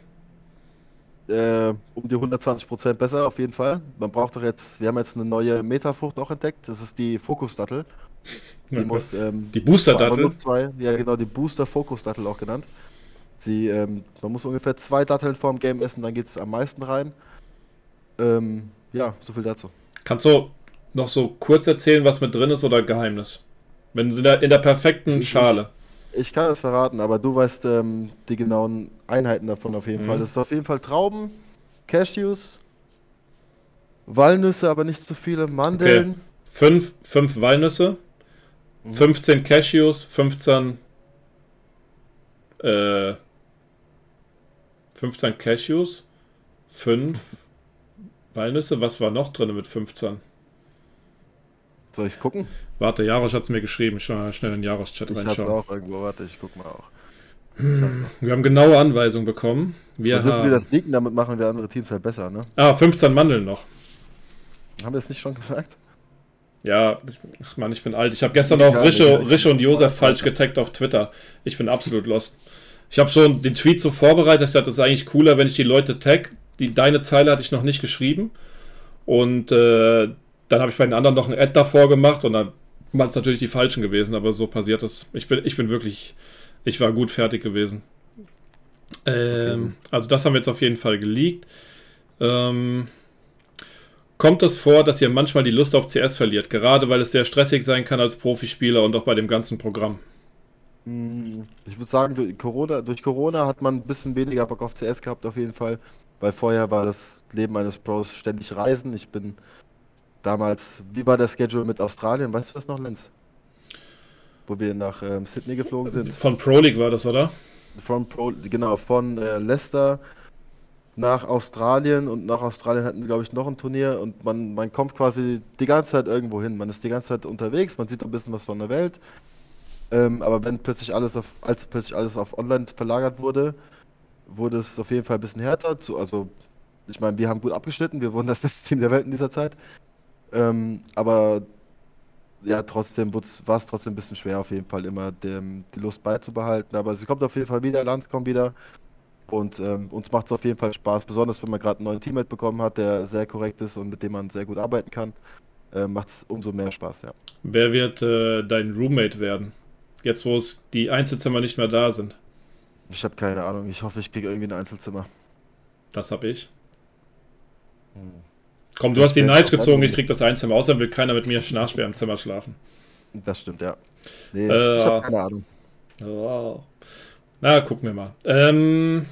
Äh, um die 120 Prozent besser, auf jeden Fall. Man braucht doch jetzt, wir haben jetzt eine neue Metafrucht auch entdeckt, das ist die Fokusdattel. Die, muss, ähm, die Booster-Dattel? Ja, genau, die Booster-Fokus-Dattel auch genannt. Sie, ähm, man muss ungefähr zwei Datteln vorm Game essen, dann geht es am meisten rein. Ähm, ja, so viel dazu. Kannst du noch so kurz erzählen, was mit drin ist oder Geheimnis? Wenn sie da in der perfekten ich, Schale. Ich, ich, kann es verraten, aber du weißt ähm, die genauen Einheiten davon auf jeden mhm. Fall. Das ist auf jeden Fall Trauben, Cashews, Walnüsse, aber nicht zu viele, Mandeln. Okay. Fünf, fünf Walnüsse, mhm. 15 Cashews, 15 äh, 15 Cashews, 5 Walnüsse. Was war noch drin mit 15? Soll ich es gucken? Warte, Jarosch hat es mir geschrieben. Ich mal schnell in den Jarosch-Chat reinschauen. Ich hab's auch irgendwo. Warte, ich guck mal auch. Hm, wir haben genaue Anweisungen bekommen. Wir dürfen haben... wir das Leaken, damit machen wir andere Teams halt besser, ne? Ah, 15 Mandeln noch. Haben wir es nicht schon gesagt? Ja, ich, ach Mann, ich bin alt. Ich habe gestern auch Rische, Rische und Josef falsch getaggt auf Twitter. Ich bin absolut lost. Ich habe schon den Tweet so vorbereitet. Ich dachte, das ist eigentlich cooler, wenn ich die Leute tag. Die, deine Zeile hatte ich noch nicht geschrieben. Und äh, dann habe ich bei den anderen noch ein Ad davor gemacht und dann waren es natürlich die falschen gewesen, aber so passiert es. Ich bin, ich bin wirklich, ich war gut fertig gewesen. Ähm, okay. Also das haben wir jetzt auf jeden Fall geleakt. Ähm, kommt es vor, dass ihr manchmal die Lust auf CS verliert, gerade weil es sehr stressig sein kann als Profispieler und auch bei dem ganzen Programm? Hm, ich würde sagen, durch Corona, durch Corona hat man ein bisschen weniger Bock auf CS gehabt, auf jeden Fall. Weil vorher war das Leben eines Pros ständig reisen. Ich bin damals, wie war der Schedule mit Australien? Weißt du das noch, Lenz? Wo wir nach ähm, Sydney geflogen sind. Von Pro League war das, oder? Von Pro, genau, von äh, Leicester nach Australien und nach Australien hatten wir, glaube ich, noch ein Turnier und man, man kommt quasi die ganze Zeit irgendwo hin. Man ist die ganze Zeit unterwegs, man sieht ein bisschen was von der Welt ähm, aber wenn plötzlich alles auf, als plötzlich alles auf online verlagert wurde, wurde es auf jeden Fall ein bisschen härter. Zu, also, ich meine, wir haben gut abgeschnitten, wir wurden das beste Team der Welt in dieser Zeit. Ähm, aber ja, trotzdem war es trotzdem ein bisschen schwer, auf jeden Fall immer dem, die Lust beizubehalten. Aber sie kommt auf jeden Fall wieder, Lanz kommt wieder. Und ähm, uns macht es auf jeden Fall Spaß, besonders wenn man gerade einen neuen Teammate bekommen hat, der sehr korrekt ist und mit dem man sehr gut arbeiten kann. Äh, macht es umso mehr Spaß, ja. Wer wird äh, dein Roommate werden? Jetzt, wo es die Einzelzimmer nicht mehr da sind. Ich habe keine Ahnung. Ich hoffe, ich kriege irgendwie ein Einzelzimmer. Das habe ich. Hm. Komm, du das hast die Nice gezogen, ich krieg das Einzimmer. Außerdem will keiner mit mir Schnarchbär im Zimmer schlafen. Das stimmt, ja. Nee, äh, ich habe keine Ahnung. Oh. Na, gucken wir mal. Ähm,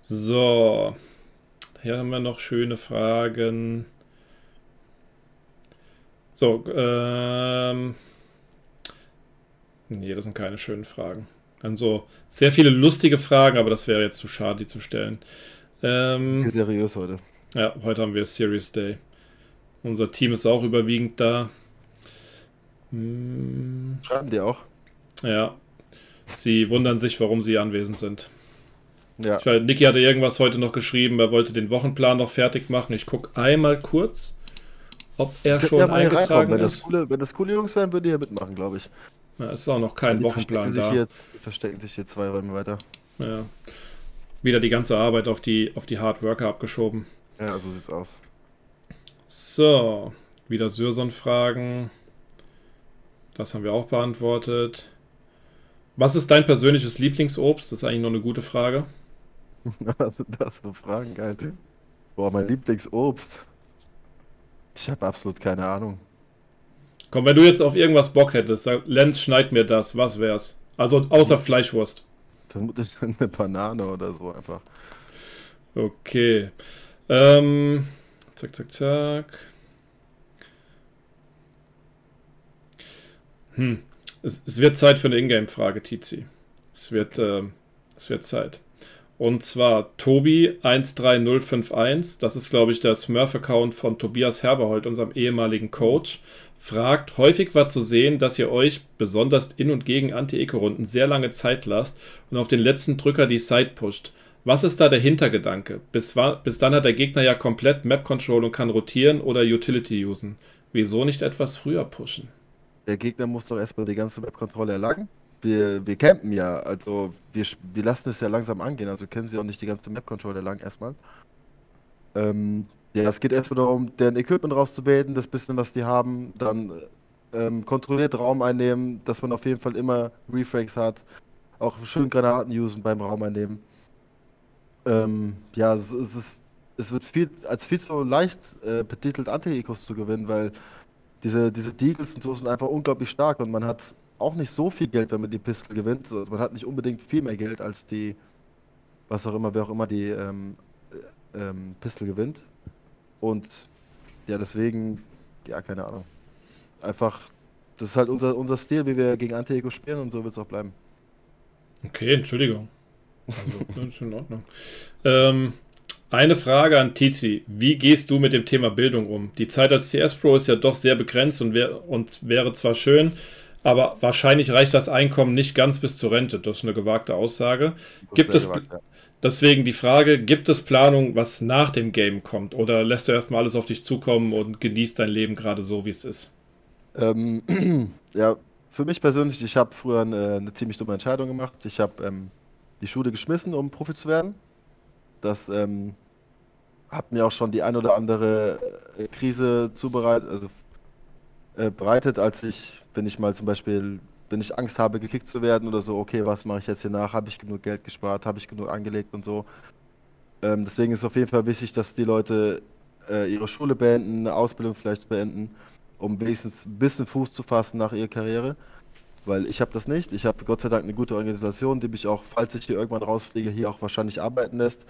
so. Hier haben wir noch schöne Fragen. So, ähm. Nee, das sind keine schönen Fragen. Also sehr viele lustige Fragen, aber das wäre jetzt zu schade, die zu stellen. Ähm, seriös heute. Ja, heute haben wir Serious Day. Unser Team ist auch überwiegend da. Hm. Schreiben die auch? Ja. Sie wundern sich, warum sie anwesend sind. Ja. Ich weiß, Niki hatte irgendwas heute noch geschrieben, er wollte den Wochenplan noch fertig machen. Ich gucke einmal kurz, ob er schon ja eingetragen wenn ist. Das coole, wenn das coole Jungs wären, würde ich ja mitmachen, glaube ich. Ja, ist auch noch kein die Wochenplan verstecken da. jetzt, verstecken sich hier zwei Räume weiter. Ja. Wieder die ganze Arbeit auf die, auf die Hard Worker abgeschoben. Ja, so sieht's aus. So, wieder Syrson-Fragen. Das haben wir auch beantwortet. Was ist dein persönliches Lieblingsobst? Das ist eigentlich noch eine gute Frage. Was sind das für Fragen, geil. Boah, mein Lieblingsobst. Ich habe absolut keine Ahnung. Komm, wenn du jetzt auf irgendwas Bock hättest, sag, Lenz, schneid mir das, was wär's? Also außer Fleischwurst. Vermutlich eine Banane oder so einfach. Okay. Ähm, zack, zack, zack. Hm. Es, es wird Zeit für eine Ingame-Frage, Tizi. Es wird, äh, es wird Zeit. Und zwar Tobi13051, das ist glaube ich der Smurf-Account von Tobias Herberhold, unserem ehemaligen Coach, fragt, häufig war zu sehen, dass ihr euch besonders in und gegen Anti-Eco-Runden sehr lange Zeit lasst und auf den letzten Drücker die Side pusht. Was ist da der Hintergedanke? Bis, bis dann hat der Gegner ja komplett Map-Control und kann rotieren oder Utility usen. Wieso nicht etwas früher pushen? Der Gegner muss doch erstmal die ganze Map-Kontrolle erlangen wir, wir campen ja, also wir, wir lassen es ja langsam angehen, also können sie auch nicht die ganze Map-Controller lang erstmal. Ähm, ja, es geht erstmal darum, deren Equipment rauszubilden, das bisschen, was die haben, dann ähm, kontrolliert Raum einnehmen, dass man auf jeden Fall immer Refrags hat, auch schön Granaten usen beim Raum einnehmen. Ähm, ja, es, es, ist, es wird viel, als viel zu leicht äh, betitelt, Anti-Ecos zu gewinnen, weil diese, diese Deagles und so sind einfach unglaublich stark und man hat auch nicht so viel Geld, wenn man die Pistol gewinnt. Also man hat nicht unbedingt viel mehr Geld als die, was auch immer, wer auch immer die ähm, äh, ähm, Pistol gewinnt. Und ja, deswegen, ja, keine Ahnung. Einfach, das ist halt unser, unser Stil, wie wir gegen Anti-Ego spielen und so wird es auch bleiben. Okay, Entschuldigung. Also, ist in Ordnung. Ähm, eine Frage an Tizi. Wie gehst du mit dem Thema Bildung um? Die Zeit als CS Pro ist ja doch sehr begrenzt und, wär, und wäre zwar schön, aber wahrscheinlich reicht das Einkommen nicht ganz bis zur Rente. Das ist eine gewagte Aussage. Gibt es gewagt, ja. Deswegen die Frage, gibt es Planung, was nach dem Game kommt? Oder lässt du erstmal alles auf dich zukommen und genießt dein Leben gerade so, wie es ist? Ähm, ja, für mich persönlich, ich habe früher eine, eine, ziemlich dumme Entscheidung gemacht. Ich habe ähm, die Schule geschmissen, um Profi zu werden. Das ähm, hat mir auch schon die ein oder andere äh, Krise zubereitet, also äh, bereitet, als ich, wenn ich mal zum Beispiel, wenn ich Angst habe, gekickt zu werden oder so, okay, was mache ich jetzt hier nach? Habe ich genug Geld gespart? Habe ich genug angelegt und so? Ähm, deswegen ist es auf jeden Fall wichtig, dass die Leute äh, ihre Schule beenden, eine Ausbildung vielleicht beenden, um wenigstens ein bisschen Fuß zu fassen nach ihrer Karriere. Weil ich habe das nicht. Ich habe Gott sei Dank eine gute Organisation, die mich auch, falls ich hier irgendwann rausfliege, hier auch wahrscheinlich arbeiten lässt.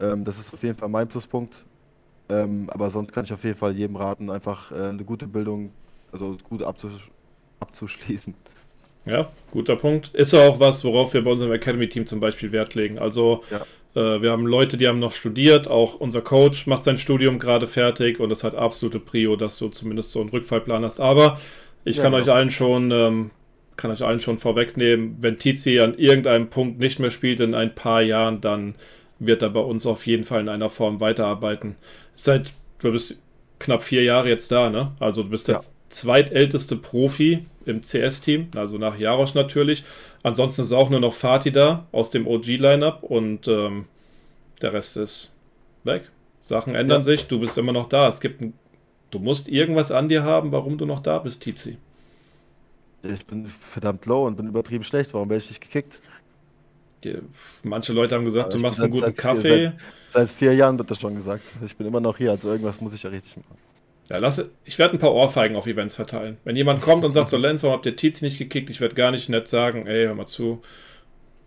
Ähm, das ist auf jeden Fall mein Pluspunkt. Ähm, aber sonst kann ich auf jeden Fall jedem raten, einfach äh, eine gute Bildung also gut abzusch abzuschließen. Ja, guter Punkt. Ist ja auch was, worauf wir bei unserem Academy-Team zum Beispiel Wert legen. Also ja. äh, wir haben Leute, die haben noch studiert, auch unser Coach macht sein Studium gerade fertig und es hat absolute Prio, dass du zumindest so einen Rückfallplan hast. Aber ich ja, kann genau. euch allen schon, ähm, kann euch allen schon vorwegnehmen, wenn Tizi an irgendeinem Punkt nicht mehr spielt in ein paar Jahren, dann wird er bei uns auf jeden Fall in einer Form weiterarbeiten. Seit, du bist knapp vier Jahre jetzt da, ne? Also du bist ja. Zweitälteste Profi im CS-Team, also nach Jarosch natürlich. Ansonsten ist auch nur noch Fatih da aus dem OG-Lineup und ähm, der Rest ist weg. Sachen ändern ja. sich, du bist immer noch da. Es gibt ein, du musst irgendwas an dir haben, warum du noch da bist, Tizi. Ich bin verdammt low und bin übertrieben schlecht. Warum werde ich nicht gekickt? Manche Leute haben gesagt, du machst einen guten seit Kaffee. Seit, seit, vier Jahren wird das schon gesagt. Ich bin immer noch hier, also irgendwas muss ich ja richtig machen. Ja, lass, ich werde ein paar Ohrfeigen auf Events verteilen. Wenn jemand kommt und sagt, so Lenz, warum habt ihr Tizi nicht gekickt? Ich werde gar nicht nett sagen, ey, hör mal zu.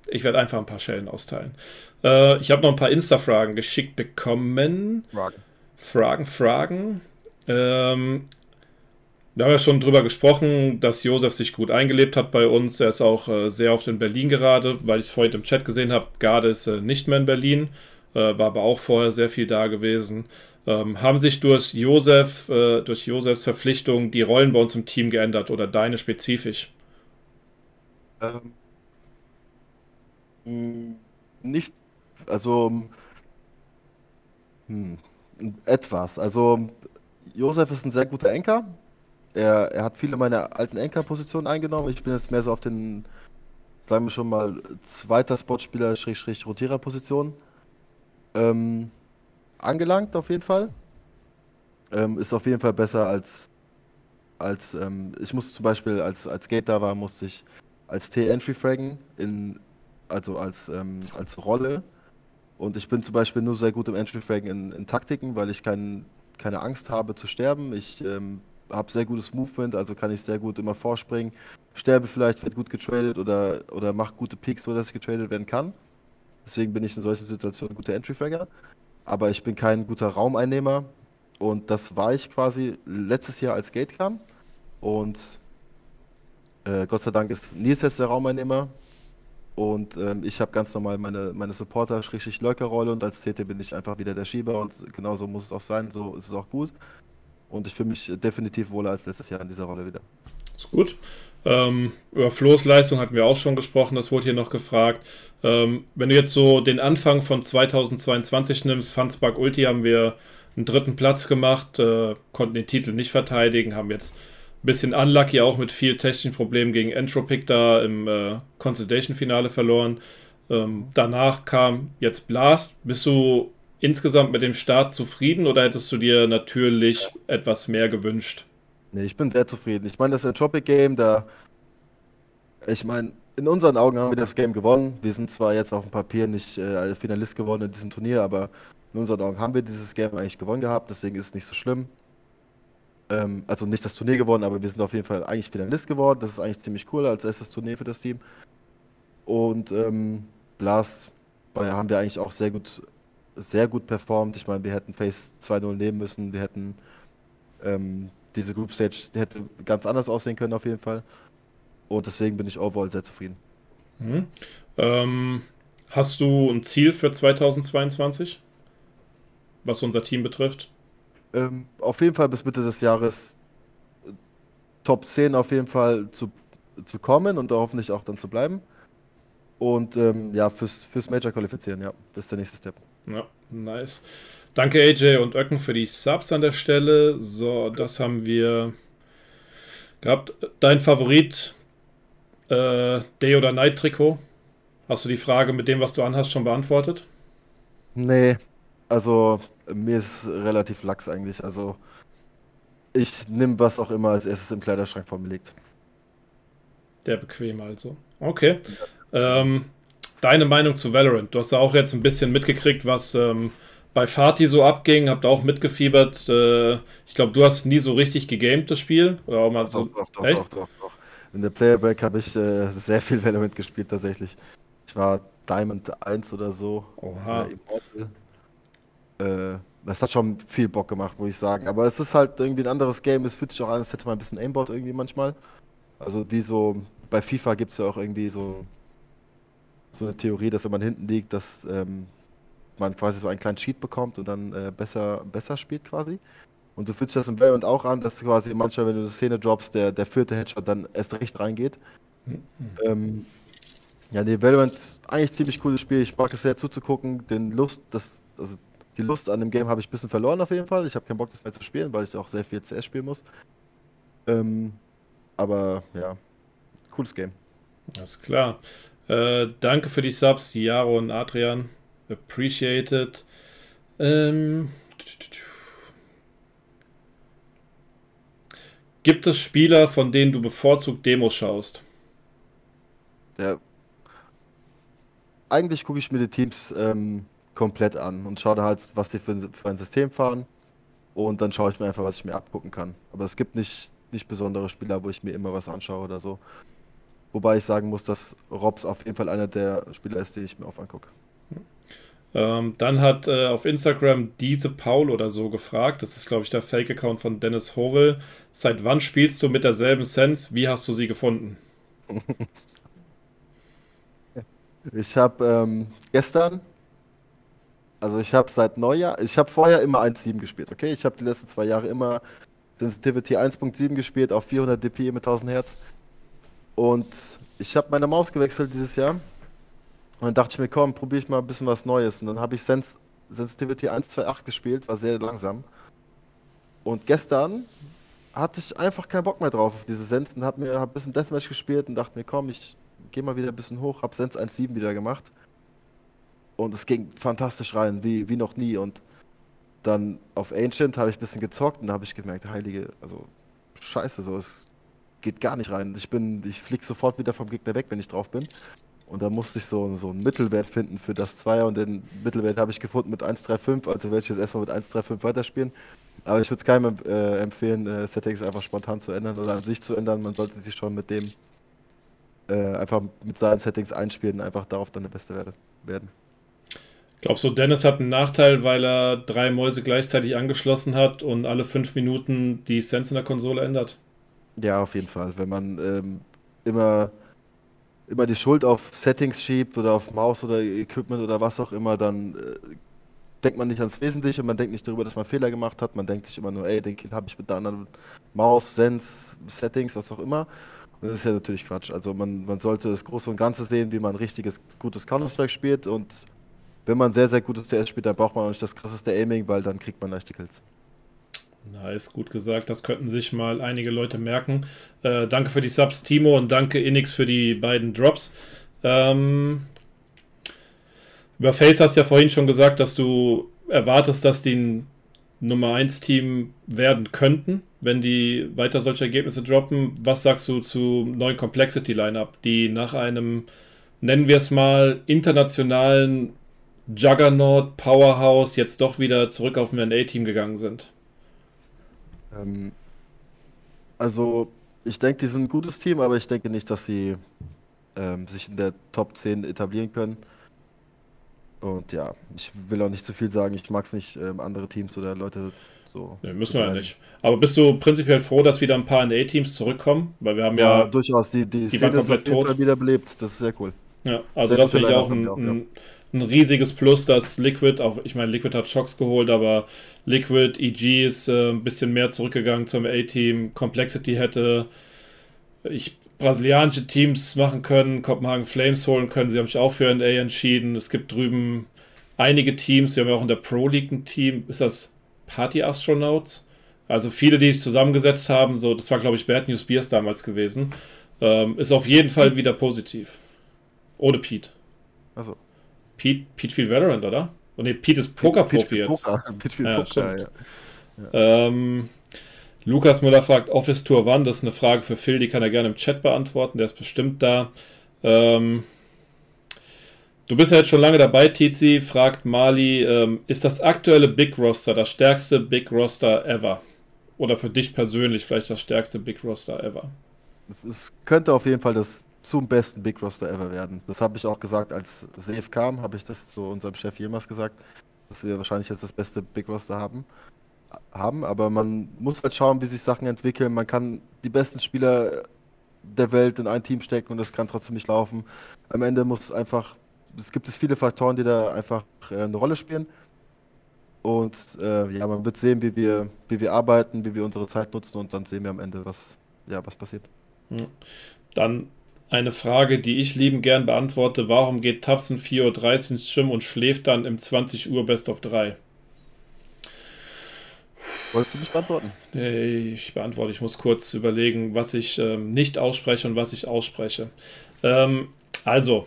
Ich werde einfach ein paar Schellen austeilen. Äh, ich habe noch ein paar Insta-Fragen geschickt bekommen. Fragen. Fragen, Fragen. Ähm, wir haben ja schon drüber gesprochen, dass Josef sich gut eingelebt hat bei uns. Er ist auch äh, sehr oft in Berlin gerade, weil ich es vorhin im Chat gesehen habe. Garde ist äh, nicht mehr in Berlin, äh, war aber auch vorher sehr viel da gewesen. Ähm, haben sich durch Josef, äh, durch Josefs Verpflichtung die Rollen bei uns im Team geändert oder deine spezifisch? Ähm, hm, nicht, also hm, etwas. Also Josef ist ein sehr guter Enker. Er, er hat viele meiner alten Enker-Positionen eingenommen. Ich bin jetzt mehr so auf den, sagen wir schon mal, zweiter Spotspieler, Schrägstrich, Rotierer-Position. Ähm, angelangt, auf jeden Fall. Ähm, ist auf jeden Fall besser als. als ähm, ich musste zum Beispiel, als, als Gate da war, musste ich als T-Entry fraggen, also als, ähm, als Rolle. Und ich bin zum Beispiel nur sehr gut im Entry-Fraggen in, in, Taktiken, weil ich kein, keine Angst habe zu sterben. Ich ähm, habe sehr gutes Movement, also kann ich sehr gut immer vorspringen. Sterbe vielleicht, werde gut getradet oder, oder mache gute Peaks, so dass ich getradet werden kann. Deswegen bin ich in solchen Situationen ein guter Entry-Fragger aber ich bin kein guter Raumeinnehmer. Und das war ich quasi letztes Jahr als Gate kam. Und äh, Gott sei Dank ist Nils jetzt der Raumeinnehmer. Und ähm, ich habe ganz normal meine, meine Supporter-Lurker-Rolle und als CT bin ich einfach wieder der Schieber und genauso muss es auch sein, so ist es auch gut. Und ich fühle mich definitiv wohler als letztes Jahr in dieser Rolle wieder. Ist gut. Ähm, über Flo's Leistung hatten wir auch schon gesprochen, das wurde hier noch gefragt. Ähm, wenn du jetzt so den Anfang von 2022 nimmst, Fanspark Ulti haben wir einen dritten Platz gemacht, äh, konnten den Titel nicht verteidigen, haben jetzt ein bisschen unlucky auch mit viel technischen Problemen gegen Entropic da im äh, Consolidation-Finale verloren. Ähm, danach kam jetzt Blast. Bist du insgesamt mit dem Start zufrieden oder hättest du dir natürlich etwas mehr gewünscht? Nee, ich bin sehr zufrieden. Ich meine, das Entropic Game, da. Ich meine, in unseren Augen haben wir das Game gewonnen. Wir sind zwar jetzt auf dem Papier nicht äh, Finalist geworden in diesem Turnier, aber in unseren Augen haben wir dieses Game eigentlich gewonnen gehabt, deswegen ist es nicht so schlimm. Ähm, also nicht das Turnier gewonnen, aber wir sind auf jeden Fall eigentlich Finalist geworden. Das ist eigentlich ziemlich cool als erstes Turnier für das Team. Und ähm, Blast haben wir eigentlich auch sehr gut, sehr gut performt. Ich meine, wir hätten Face 2-0 nehmen müssen. Wir hätten ähm, diese Group Stage hätte ganz anders aussehen können auf jeden Fall. Und deswegen bin ich overall sehr zufrieden. Mhm. Ähm, hast du ein Ziel für 2022, was unser Team betrifft? Ähm, auf jeden Fall bis Mitte des Jahres äh, Top 10 auf jeden Fall zu, zu kommen und da hoffentlich auch dann zu bleiben. Und ähm, ja, fürs, fürs Major qualifizieren, ja, das ist der nächste Step. Ja, nice. Danke AJ und Öcken für die Subs an der Stelle. So, das haben wir gehabt. Dein Favorit, äh, Day oder Night Trikot? Hast du die Frage mit dem, was du anhast, schon beantwortet? Nee, also mir ist relativ lax eigentlich. Also ich nehme was auch immer als erstes im Kleiderschrank vor mir liegt. Der bequem also. Okay. Ähm, deine Meinung zu Valorant? Du hast da auch jetzt ein bisschen mitgekriegt, was ähm, bei Fatih so abging. Habt auch mitgefiebert. Äh, ich glaube, du hast nie so richtig gegamed, das Spiel. Oder auch mal so. Doch, doch, doch, doch, doch, In der Player Break habe ich äh, sehr viel Valorant gespielt, tatsächlich. Ich war Diamond 1 oder so. Oha. Äh, das hat schon viel Bock gemacht, muss ich sagen. Aber es ist halt irgendwie ein anderes Game. Es fühlt sich auch an, als hätte man ein bisschen Aimbot irgendwie manchmal. Also wie so, bei FIFA gibt es ja auch irgendwie so, so eine Theorie, dass wenn man hinten liegt, dass ähm, man quasi so einen kleinen Cheat bekommt und dann äh, besser, besser spielt quasi. Und so fühlt sich das im Valorant auch an, dass quasi manchmal, wenn du eine Szene droppst, der, der vierte Headshot dann erst recht reingeht. Mhm. Ähm, ja, nee, Valorant eigentlich ziemlich cooles Spiel. Ich mag es sehr zuzugucken. Den Lust, das, also die Lust an dem Game habe ich ein bisschen verloren auf jeden Fall. Ich habe keinen Bock, das mehr zu spielen, weil ich auch sehr viel CS spielen muss. Ähm, aber ja, cooles Game. Alles klar. Äh, danke für die Subs, Jaro und Adrian. Appreciated. Ähm, gibt es Spieler, von denen du bevorzugt Demos schaust? Ja. Eigentlich gucke ich mir die Teams ähm, komplett an und schaue dann halt, was die für, für, ein System fahren. Und dann schaue ich mir einfach, was ich mir abgucken kann. Aber es gibt nicht, nicht besondere Spieler, wo ich mir immer was anschaue oder so. Wobei ich sagen muss, dass Robs auf jeden Fall einer der Spieler ist, die ich mir oft angucke. Ähm, dann hat äh, auf Instagram diese Paul oder so gefragt, das ist glaube ich der Fake-Account von Dennis Howell. Seit wann spielst du mit derselben Sense? Wie hast du sie gefunden? ich habe ähm, gestern also ich habe seit Neujahr, ich habe vorher immer 1.7 gespielt, okay? Ich habe die letzten zwei Jahre immer Sensitivity 1.7 gespielt auf 400 dpi mit 1000 Hertz. Und ich habe meine Maus gewechselt dieses Jahr. Und dann dachte ich mir, komm, probiere ich mal ein bisschen was Neues. Und dann habe ich Sens Sensitivity 1.2.8 gespielt, war sehr langsam. Und gestern hatte ich einfach keinen Bock mehr drauf auf diese Sens und habe mir hab ein bisschen Deathmatch gespielt und dachte mir, komm, ich gehe mal wieder ein bisschen hoch, habe Sens 1.7 wieder gemacht. Und es ging fantastisch rein, wie, wie noch nie. Und dann auf Ancient habe ich ein bisschen gezockt und da habe ich gemerkt, heilige, also scheiße, so, es geht gar nicht rein. Ich bin, ich fliege sofort wieder vom Gegner weg, wenn ich drauf bin. Und da musste ich so, so einen Mittelwert finden für das Zweier und den Mittelwert habe ich gefunden mit 1,35, also werde ich jetzt erstmal mit 1,35 weiterspielen. Aber ich würde es keinem äh, empfehlen, äh, Settings einfach spontan zu ändern oder an sich zu ändern. Man sollte sich schon mit dem äh, einfach mit seinen Settings einspielen und einfach darauf dann der Beste werde, werden. Glaubst du, Dennis hat einen Nachteil, weil er drei Mäuse gleichzeitig angeschlossen hat und alle fünf Minuten die Sense in der Konsole ändert? Ja, auf jeden Fall. Wenn man ähm, immer immer die Schuld auf Settings schiebt oder auf Maus oder Equipment oder was auch immer, dann äh, denkt man nicht ans Wesentliche, man denkt nicht darüber, dass man Fehler gemacht hat, man denkt sich immer nur, ey, den Kill habe ich mit der anderen Maus, Sense, Settings, was auch immer. Und das ist ja natürlich Quatsch. Also man, man sollte das Große und Ganze sehen, wie man richtiges, gutes Counter-Strike spielt und wenn man sehr, sehr gutes CS spielt, dann braucht man auch nicht das krasseste Aiming, weil dann kriegt man leichte Kills. Nice, gut gesagt. Das könnten sich mal einige Leute merken. Äh, danke für die Subs, Timo, und danke Inix für die beiden Drops. Ähm, über Face hast du ja vorhin schon gesagt, dass du erwartest, dass die ein Nummer 1 Team werden könnten, wenn die weiter solche Ergebnisse droppen. Was sagst du zu neuen Complexity Lineup, die nach einem, nennen wir es mal, internationalen Juggernaut Powerhouse jetzt doch wieder zurück auf ein NA-Team gegangen sind? Ähm, also, ich denke, die sind ein gutes Team, aber ich denke nicht, dass sie ähm, sich in der Top 10 etablieren können. Und ja, ich will auch nicht zu viel sagen. Ich mag es nicht, ähm, andere Teams oder Leute so. Nee, müssen wir ja nicht. Aber bist du prinzipiell froh, dass wieder ein paar NA-Teams zurückkommen? Weil wir haben ja. Ja, durchaus. Die, die, die Szene ist auf jeden Fall wieder belebt. Das ist sehr cool. Ja, also das finde ich auch ein, auch, ja. Ein, riesiges Plus, dass Liquid, auch ich meine, Liquid hat Shocks geholt, aber Liquid, EG ist äh, ein bisschen mehr zurückgegangen zum A-Team. Complexity hätte ich brasilianische Teams machen können, Kopenhagen Flames holen können. Sie haben sich auch für ein A entschieden. Es gibt drüben einige Teams. Wir haben ja auch in der Pro League ein Team. Ist das Party Astronauts? Also viele, die sich zusammengesetzt haben. So, das war, glaube ich, Bad News Beers damals gewesen. Ähm, ist auf jeden Fall wieder positiv. Ohne Pete. Also. Pete, Pete spielt Valorant, oder? Und nee, Pete ist Poker-Profi jetzt. Poker. Pete spielt ja, Poker, ja. ja. Ähm, Lukas Müller fragt Office Tour wann? Das ist eine Frage für Phil, die kann er gerne im Chat beantworten. Der ist bestimmt da. Ähm, du bist ja jetzt schon lange dabei, Tizi. Fragt Mali, ähm, ist das aktuelle Big Roster das stärkste Big Roster ever? Oder für dich persönlich vielleicht das stärkste Big Roster ever? Es könnte auf jeden Fall das zum besten Big Roster ever werden. Das habe ich auch gesagt, als Safe kam, habe ich das zu unserem Chef jemals gesagt, dass wir wahrscheinlich jetzt das beste Big Roster haben. haben. Aber man muss halt schauen, wie sich Sachen entwickeln. Man kann die besten Spieler der Welt in ein Team stecken und das kann trotzdem nicht laufen. Am Ende muss es einfach, es gibt es viele Faktoren, die da einfach äh, eine Rolle spielen. Und äh, ja, man wird sehen, wie wir, wie wir arbeiten, wie wir unsere Zeit nutzen und dann sehen wir am Ende, was, ja, was passiert. Dann eine Frage, die ich lieben gern beantworte. Warum geht Tapsen 4.30 Uhr ins Schwimmen und schläft dann im 20 Uhr Best of 3? Wolltest du mich beantworten? Ich beantworte. Ich muss kurz überlegen, was ich ähm, nicht ausspreche und was ich ausspreche. Ähm, also,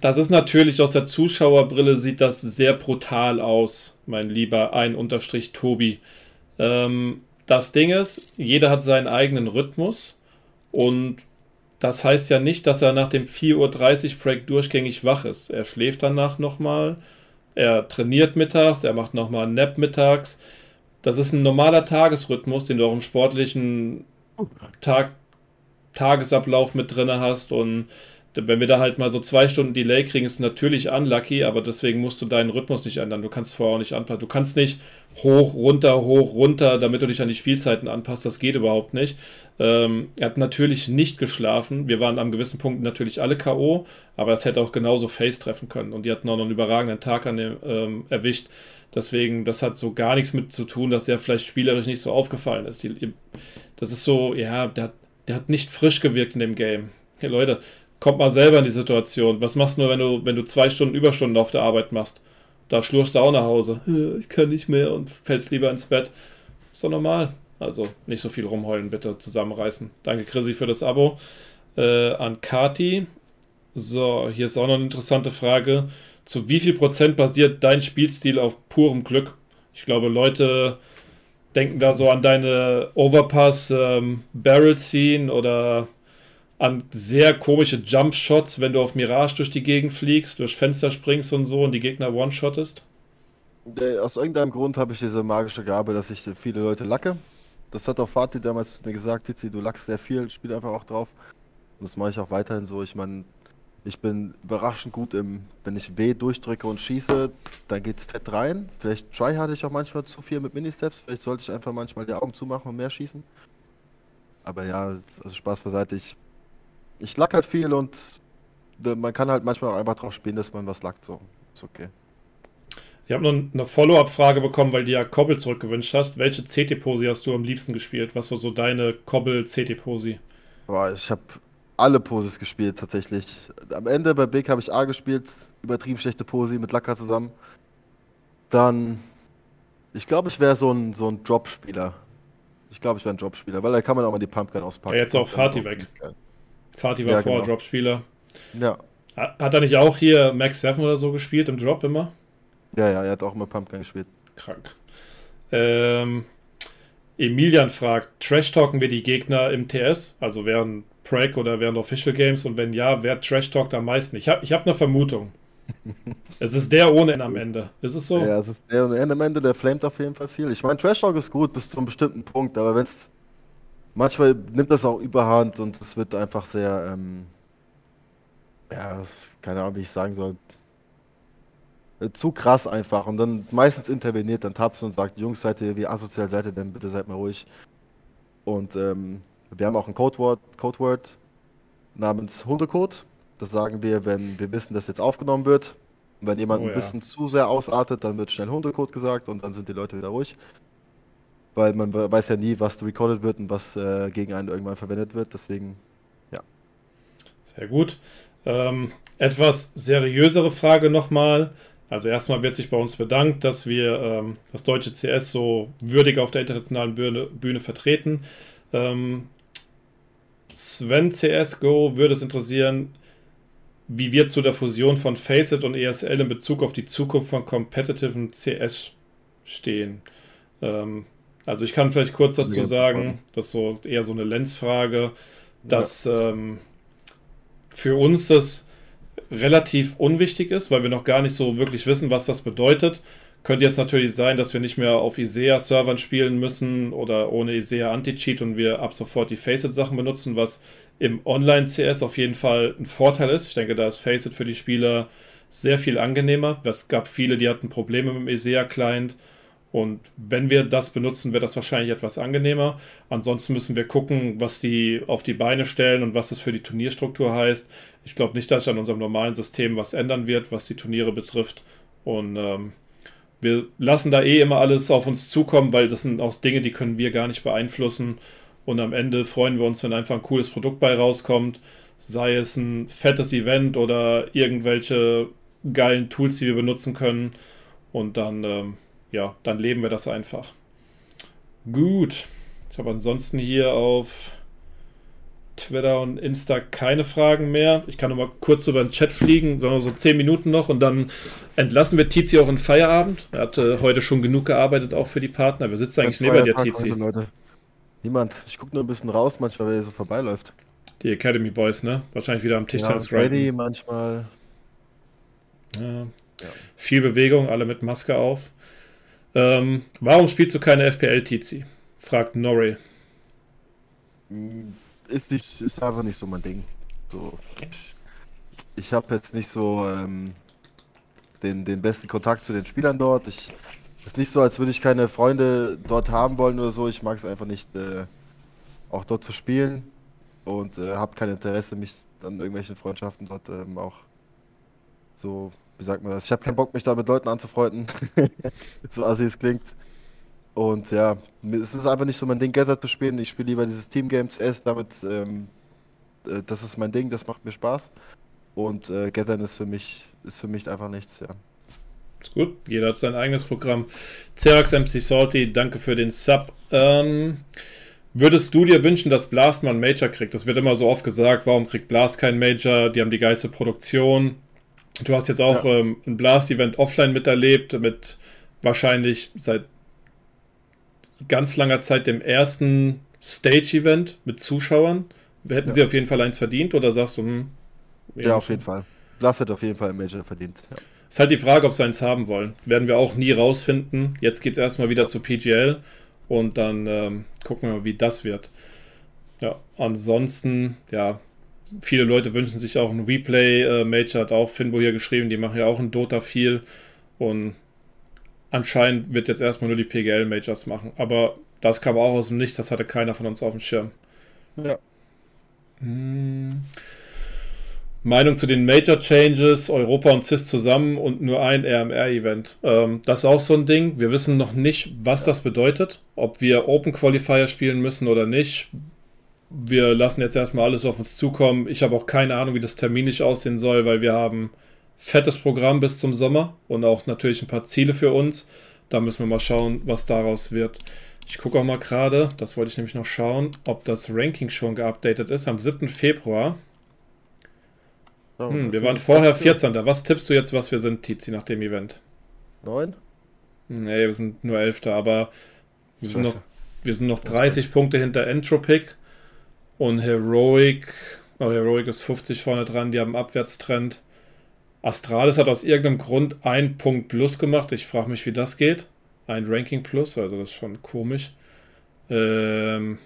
das ist natürlich aus der Zuschauerbrille sieht das sehr brutal aus, mein lieber ein Unterstrich Tobi. Ähm, das Ding ist, jeder hat seinen eigenen Rhythmus und das heißt ja nicht, dass er nach dem 4.30 Uhr Break durchgängig wach ist. Er schläft danach nochmal, er trainiert mittags, er macht nochmal einen Nap mittags. Das ist ein normaler Tagesrhythmus, den du auch im sportlichen Tag, Tagesablauf mit drin hast und wenn wir da halt mal so zwei Stunden Delay kriegen, ist natürlich unlucky, aber deswegen musst du deinen Rhythmus nicht ändern. Du kannst vorher auch nicht anpassen. Du kannst nicht hoch, runter, hoch, runter, damit du dich an die Spielzeiten anpasst. Das geht überhaupt nicht. Ähm, er hat natürlich nicht geschlafen. Wir waren am gewissen Punkt natürlich alle K.O., aber es hätte auch genauso Face treffen können. Und die hatten auch noch einen überragenden Tag an dem ähm, erwischt. Deswegen, das hat so gar nichts mit zu tun, dass er vielleicht spielerisch nicht so aufgefallen ist. Das ist so, ja, der, der hat nicht frisch gewirkt in dem Game. Hey Leute, kommt mal selber in die Situation. Was machst du, wenn du, wenn du zwei Stunden Überstunden auf der Arbeit machst? Da schlurst du auch nach Hause. Ich kann nicht mehr und fällst lieber ins Bett. Ist doch normal. Also nicht so viel rumheulen, bitte zusammenreißen. Danke, Chrissy, für das Abo. Äh, an Kati. So, hier ist auch noch eine interessante Frage. Zu wie viel Prozent basiert dein Spielstil auf purem Glück? Ich glaube, Leute denken da so an deine Overpass ähm, oder an sehr komische Jump Shots, wenn du auf Mirage durch die Gegend fliegst, durch Fenster springst und so und die Gegner one-shottest? Äh, aus irgendeinem Grund habe ich diese magische Gabe, dass ich viele Leute lacke. Das hat auch Fatih damals mir gesagt, Tizi, du lackst sehr viel, spiel einfach auch drauf. Und das mache ich auch weiterhin so. Ich meine, ich bin überraschend gut im, wenn ich W durchdrücke und schieße, dann geht's fett rein. Vielleicht try hatte ich auch manchmal zu viel mit Ministeps. Vielleicht sollte ich einfach manchmal die Augen zumachen und mehr schießen. Aber ja, also Spaß beiseite. Ich ich lack halt viel und man kann halt manchmal auch einfach drauf spielen, dass man was lackt. So, ist okay. Ich habe noch eine Follow-up-Frage bekommen, weil du ja Kobbel zurückgewünscht hast. Welche CT-Posi hast du am liebsten gespielt? Was war so deine Kobbel-CT-Posi? Ich habe alle Poses gespielt tatsächlich. Am Ende bei Big habe ich A gespielt, übertrieben schlechte Posi mit Lacker zusammen. Dann, ich glaube, ich wäre so ein, so ein Drop-Spieler. Ich glaube, ich wäre ein Drop-Spieler, weil da kann man auch mal die Pumpgun auspacken. Ja, jetzt auch Fatih weg. Fatih war ja, vorher genau. Drop-Spieler. Ja. Hat er nicht auch hier Max 7 oder so gespielt im Drop immer? Ja, ja, er hat auch immer Pumpgun gespielt. Krank. Ähm, Emilian fragt, trash-talken wir die Gegner im TS, also während Prag oder während Official Games? Und wenn ja, wer trash-talkt am meisten? Ich habe ich hab eine Vermutung. es ist der ohne N am Ende. Ist es so? Ja, es ist der ohne N am Ende, der flamet auf jeden Fall viel. Ich meine, Trash-Talk ist gut bis zu einem bestimmten Punkt, aber wenn es manchmal nimmt das auch überhand und es wird einfach sehr, ähm, ja, keine Ahnung, wie ich sagen soll, zu krass einfach. Und dann meistens interveniert dann Tabs und sagt, Jungs, seid ihr, wie asozial seid ihr denn? Bitte seid mal ruhig. Und ähm, wir haben auch ein Codewort, Codeword namens Hundecode. Das sagen wir, wenn wir wissen, dass jetzt aufgenommen wird. Und wenn jemand oh, ein bisschen zu sehr ausartet, dann wird schnell Hundecode gesagt und dann sind die Leute wieder ruhig. Weil man weiß ja nie, was recorded wird und was äh, gegen einen irgendwann verwendet wird. Deswegen, ja. Sehr gut. Ähm, etwas seriösere Frage nochmal. Also erstmal wird sich bei uns bedankt, dass wir ähm, das deutsche CS so würdig auf der internationalen Bühne, Bühne vertreten. Ähm, Sven CSGO würde es interessieren, wie wir zu der Fusion von Faceit und ESL in Bezug auf die Zukunft von competitiven CS stehen. Ähm, also ich kann vielleicht kurz dazu sagen, das ist so eher so eine Lenzfrage, dass ja. ähm, für uns das relativ unwichtig ist, weil wir noch gar nicht so wirklich wissen, was das bedeutet. Könnte jetzt natürlich sein, dass wir nicht mehr auf ISEA-Servern spielen müssen oder ohne ISEA Anti-Cheat und wir ab sofort die Faceit-Sachen benutzen, was im Online-CS auf jeden Fall ein Vorteil ist. Ich denke, da ist Faceit für die Spieler sehr viel angenehmer. Es gab viele, die hatten Probleme mit dem ISEA-Client. Und wenn wir das benutzen, wird das wahrscheinlich etwas angenehmer. Ansonsten müssen wir gucken, was die auf die Beine stellen und was das für die Turnierstruktur heißt. Ich glaube nicht, dass an unserem normalen System was ändern wird, was die Turniere betrifft. Und ähm, wir lassen da eh immer alles auf uns zukommen, weil das sind auch Dinge, die können wir gar nicht beeinflussen. Und am Ende freuen wir uns, wenn einfach ein cooles Produkt bei rauskommt. Sei es ein fettes Event oder irgendwelche geilen Tools, die wir benutzen können. Und dann, ähm, ja, dann leben wir das einfach. Gut. Ich habe ansonsten hier auf Twitter und Insta keine Fragen mehr. Ich kann noch mal kurz über den Chat fliegen, so 10 Minuten noch und dann entlassen wir Tizi auch in Feierabend. Er hat äh, heute schon genug gearbeitet, auch für die Partner. Wir sitzen eigentlich neben dir, Tizi. Leute. Niemand. Ich gucke nur ein bisschen raus, manchmal, wenn er so vorbeiläuft. Die Academy Boys, ne? Wahrscheinlich wieder am Tischtennis ja, Ready manchmal. Ja. ja. Viel Bewegung, alle mit Maske auf. Ähm, warum spielst du keine FPL, Tizi? Fragt Norrie. Hm, ist, ist einfach nicht so mein Ding. So, ich habe jetzt nicht so ähm, den, den besten Kontakt zu den Spielern dort. Ich ist nicht so, als würde ich keine Freunde dort haben wollen oder so. Ich mag es einfach nicht, äh, auch dort zu spielen und äh, habe kein Interesse, mich an irgendwelchen Freundschaften dort ähm, auch so, wie sagt man das? Ich habe keinen Bock, mich da mit Leuten anzufreunden. so assi es klingt. Und ja, es ist einfach nicht so mein Ding, Gather zu spielen. Ich spiele lieber dieses Team Games S, damit, ähm, äh, das ist mein Ding, das macht mir Spaß. Und äh, Gathern ist für mich, ist für mich einfach nichts, ja. Ist gut, jeder hat sein eigenes Programm. Xerax MC Salty, danke für den Sub. Ähm, würdest du dir wünschen, dass Blast mal einen Major kriegt? Das wird immer so oft gesagt, warum kriegt Blast keinen Major? Die haben die geilste Produktion. Du hast jetzt auch ja. ähm, ein Blast-Event offline miterlebt, mit wahrscheinlich seit ganz langer Zeit dem ersten Stage-Event mit Zuschauern. Hätten ja. sie auf jeden Fall eins verdient oder sagst du, hm, Ja, auf jeden Fall. Lass hat auf jeden Fall ein Major verdient. Ja. Ist halt die Frage, ob sie eins haben wollen. Werden wir auch nie rausfinden. Jetzt geht es erstmal wieder zu PGL und dann ähm, gucken wir mal, wie das wird. Ja, ansonsten, ja, viele Leute wünschen sich auch ein Replay-Major, hat auch Finbo hier geschrieben, die machen ja auch ein Dota viel und anscheinend wird jetzt erstmal nur die PGL-Majors machen. Aber das kam auch aus dem Nichts, das hatte keiner von uns auf dem Schirm. Ja. Hm. Meinung zu den Major Changes, Europa und CIS zusammen und nur ein RMR-Event. Ähm, das ist auch so ein Ding. Wir wissen noch nicht, was das bedeutet, ob wir Open Qualifier spielen müssen oder nicht. Wir lassen jetzt erstmal alles auf uns zukommen. Ich habe auch keine Ahnung, wie das terminlich aussehen soll, weil wir haben fettes Programm bis zum Sommer und auch natürlich ein paar Ziele für uns. Da müssen wir mal schauen, was daraus wird. Ich gucke auch mal gerade, das wollte ich nämlich noch schauen, ob das Ranking schon geupdatet ist am 7. Februar. Oh, hm, wir waren vorher 14. Was tippst du jetzt, was wir sind, Tizi, nach dem Event? 9? Nee, wir sind nur 11. Aber wir sind, noch, wir sind noch 30 Punkte hinter Entropic und Heroic. Oh, Heroic ist 50 vorne dran, die haben einen Abwärtstrend. Astralis hat aus irgendeinem Grund einen Punkt plus gemacht. Ich frage mich, wie das geht. Ein Ranking plus, also das ist schon komisch. Ähm,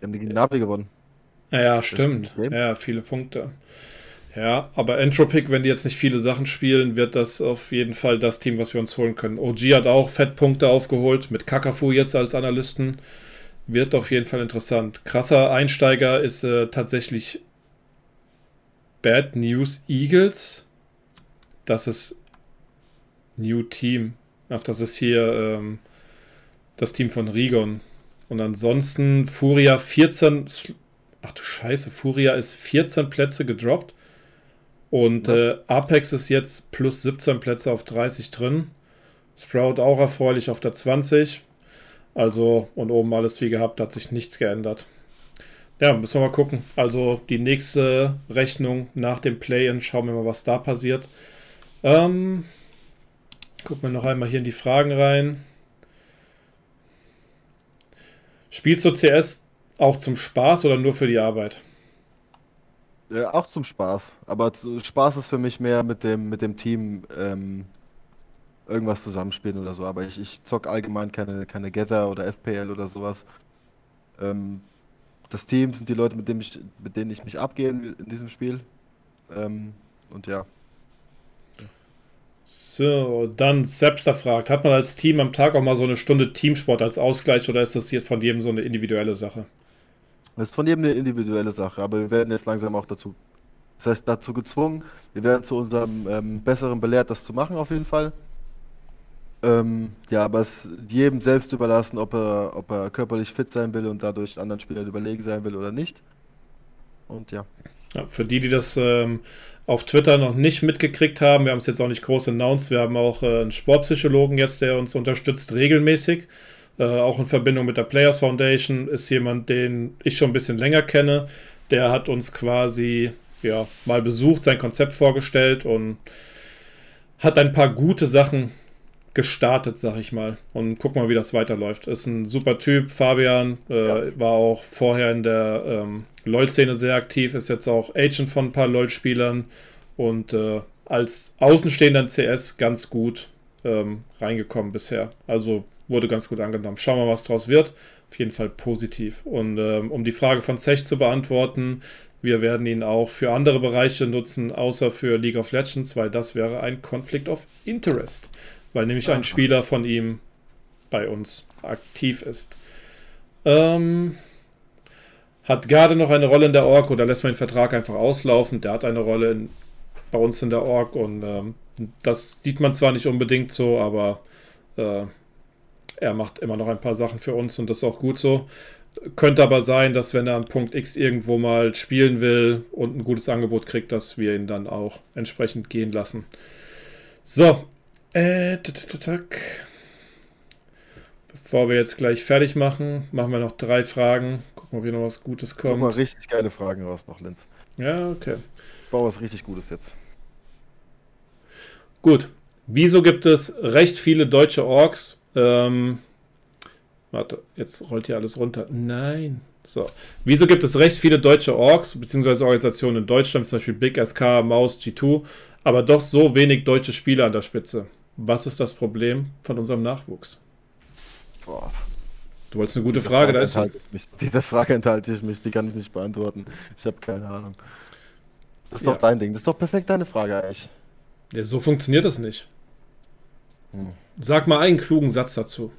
Wir haben die Navi gewonnen. Ja, stimmt. Ja, viele Punkte. Ja, aber Entropic, wenn die jetzt nicht viele Sachen spielen, wird das auf jeden Fall das Team, was wir uns holen können. OG hat auch Fettpunkte aufgeholt, mit Kakafu jetzt als Analysten. Wird auf jeden Fall interessant. Krasser Einsteiger ist äh, tatsächlich Bad News Eagles. Das ist New Team. Ach, das ist hier ähm, das Team von Rigon. Und ansonsten Furia 14. Ach du Scheiße, Furia ist 14 Plätze gedroppt. Und äh, Apex ist jetzt plus 17 Plätze auf 30 drin. Sprout auch erfreulich auf der 20. Also, und oben alles wie gehabt, hat sich nichts geändert. Ja, müssen wir mal gucken. Also die nächste Rechnung nach dem Play-In, schauen wir mal, was da passiert. Ähm, gucken wir noch einmal hier in die Fragen rein. Spielst du CS auch zum Spaß oder nur für die Arbeit? Ja, auch zum Spaß. Aber Spaß ist für mich mehr mit dem, mit dem Team ähm, irgendwas zusammenspielen oder so. Aber ich, ich zock allgemein keine, keine Gather oder FPL oder sowas. Ähm, das Team sind die Leute, mit denen ich, mit denen ich mich abgehe in, diesem Spiel. Ähm, und ja. So, dann Sepster fragt, hat man als Team am Tag auch mal so eine Stunde Teamsport als Ausgleich oder ist das hier von jedem so eine individuelle Sache? Das ist von jedem eine individuelle Sache, aber wir werden jetzt langsam auch dazu, das heißt dazu gezwungen, wir werden zu unserem ähm, Besseren belehrt, das zu machen auf jeden Fall. Ähm, ja, aber es ist jedem selbst überlassen, ob er, ob er körperlich fit sein will und dadurch anderen Spielern überlegen sein will oder nicht. Und ja. ja für die, die das ähm, auf Twitter noch nicht mitgekriegt haben, wir haben es jetzt auch nicht groß announced, wir haben auch äh, einen Sportpsychologen jetzt, der uns unterstützt regelmäßig. Äh, auch in Verbindung mit der Players Foundation ist jemand, den ich schon ein bisschen länger kenne. Der hat uns quasi ja, mal besucht, sein Konzept vorgestellt und hat ein paar gute Sachen gestartet, sag ich mal. Und guck mal, wie das weiterläuft. Ist ein super Typ. Fabian äh, ja. war auch vorher in der ähm, LOL-Szene sehr aktiv, ist jetzt auch Agent von ein paar LOL-Spielern und äh, als Außenstehender in CS ganz gut ähm, reingekommen bisher. Also wurde ganz gut angenommen. Schauen wir mal, was draus wird. Auf jeden Fall positiv. Und ähm, um die Frage von Zech zu beantworten, wir werden ihn auch für andere Bereiche nutzen, außer für League of Legends, weil das wäre ein Conflict of Interest weil nämlich ein Spieler von ihm bei uns aktiv ist. Ähm, hat Garde noch eine Rolle in der Org oder lässt man den Vertrag einfach auslaufen? Der hat eine Rolle in, bei uns in der Org und ähm, das sieht man zwar nicht unbedingt so, aber äh, er macht immer noch ein paar Sachen für uns und das ist auch gut so. Könnte aber sein, dass wenn er an Punkt X irgendwo mal spielen will und ein gutes Angebot kriegt, dass wir ihn dann auch entsprechend gehen lassen. So, äh, tack. Bevor wir jetzt gleich fertig machen, machen wir noch drei Fragen. Gucken, ob hier noch was Gutes kommt. Guck mal richtig geile Fragen raus noch, Linz. Ja, okay. Ich baue was richtig Gutes jetzt. Gut. Wieso gibt es recht viele deutsche Orks? Ähm, warte, jetzt rollt hier alles runter. Nein. So. Wieso gibt es recht viele deutsche Orks, beziehungsweise Organisationen in Deutschland, zum Beispiel Big SK, Maus, G2, aber doch so wenig deutsche Spieler an der Spitze? Was ist das Problem von unserem Nachwuchs? Boah. Du wolltest eine gute diese Frage, Frage da ist. Mich, diese Frage enthalte ich mich, die kann ich nicht beantworten. Ich habe keine Ahnung. Das ist ja. doch dein Ding. Das ist doch perfekt deine Frage eigentlich. Ja, so funktioniert das nicht. Hm. Sag mal einen klugen Satz dazu.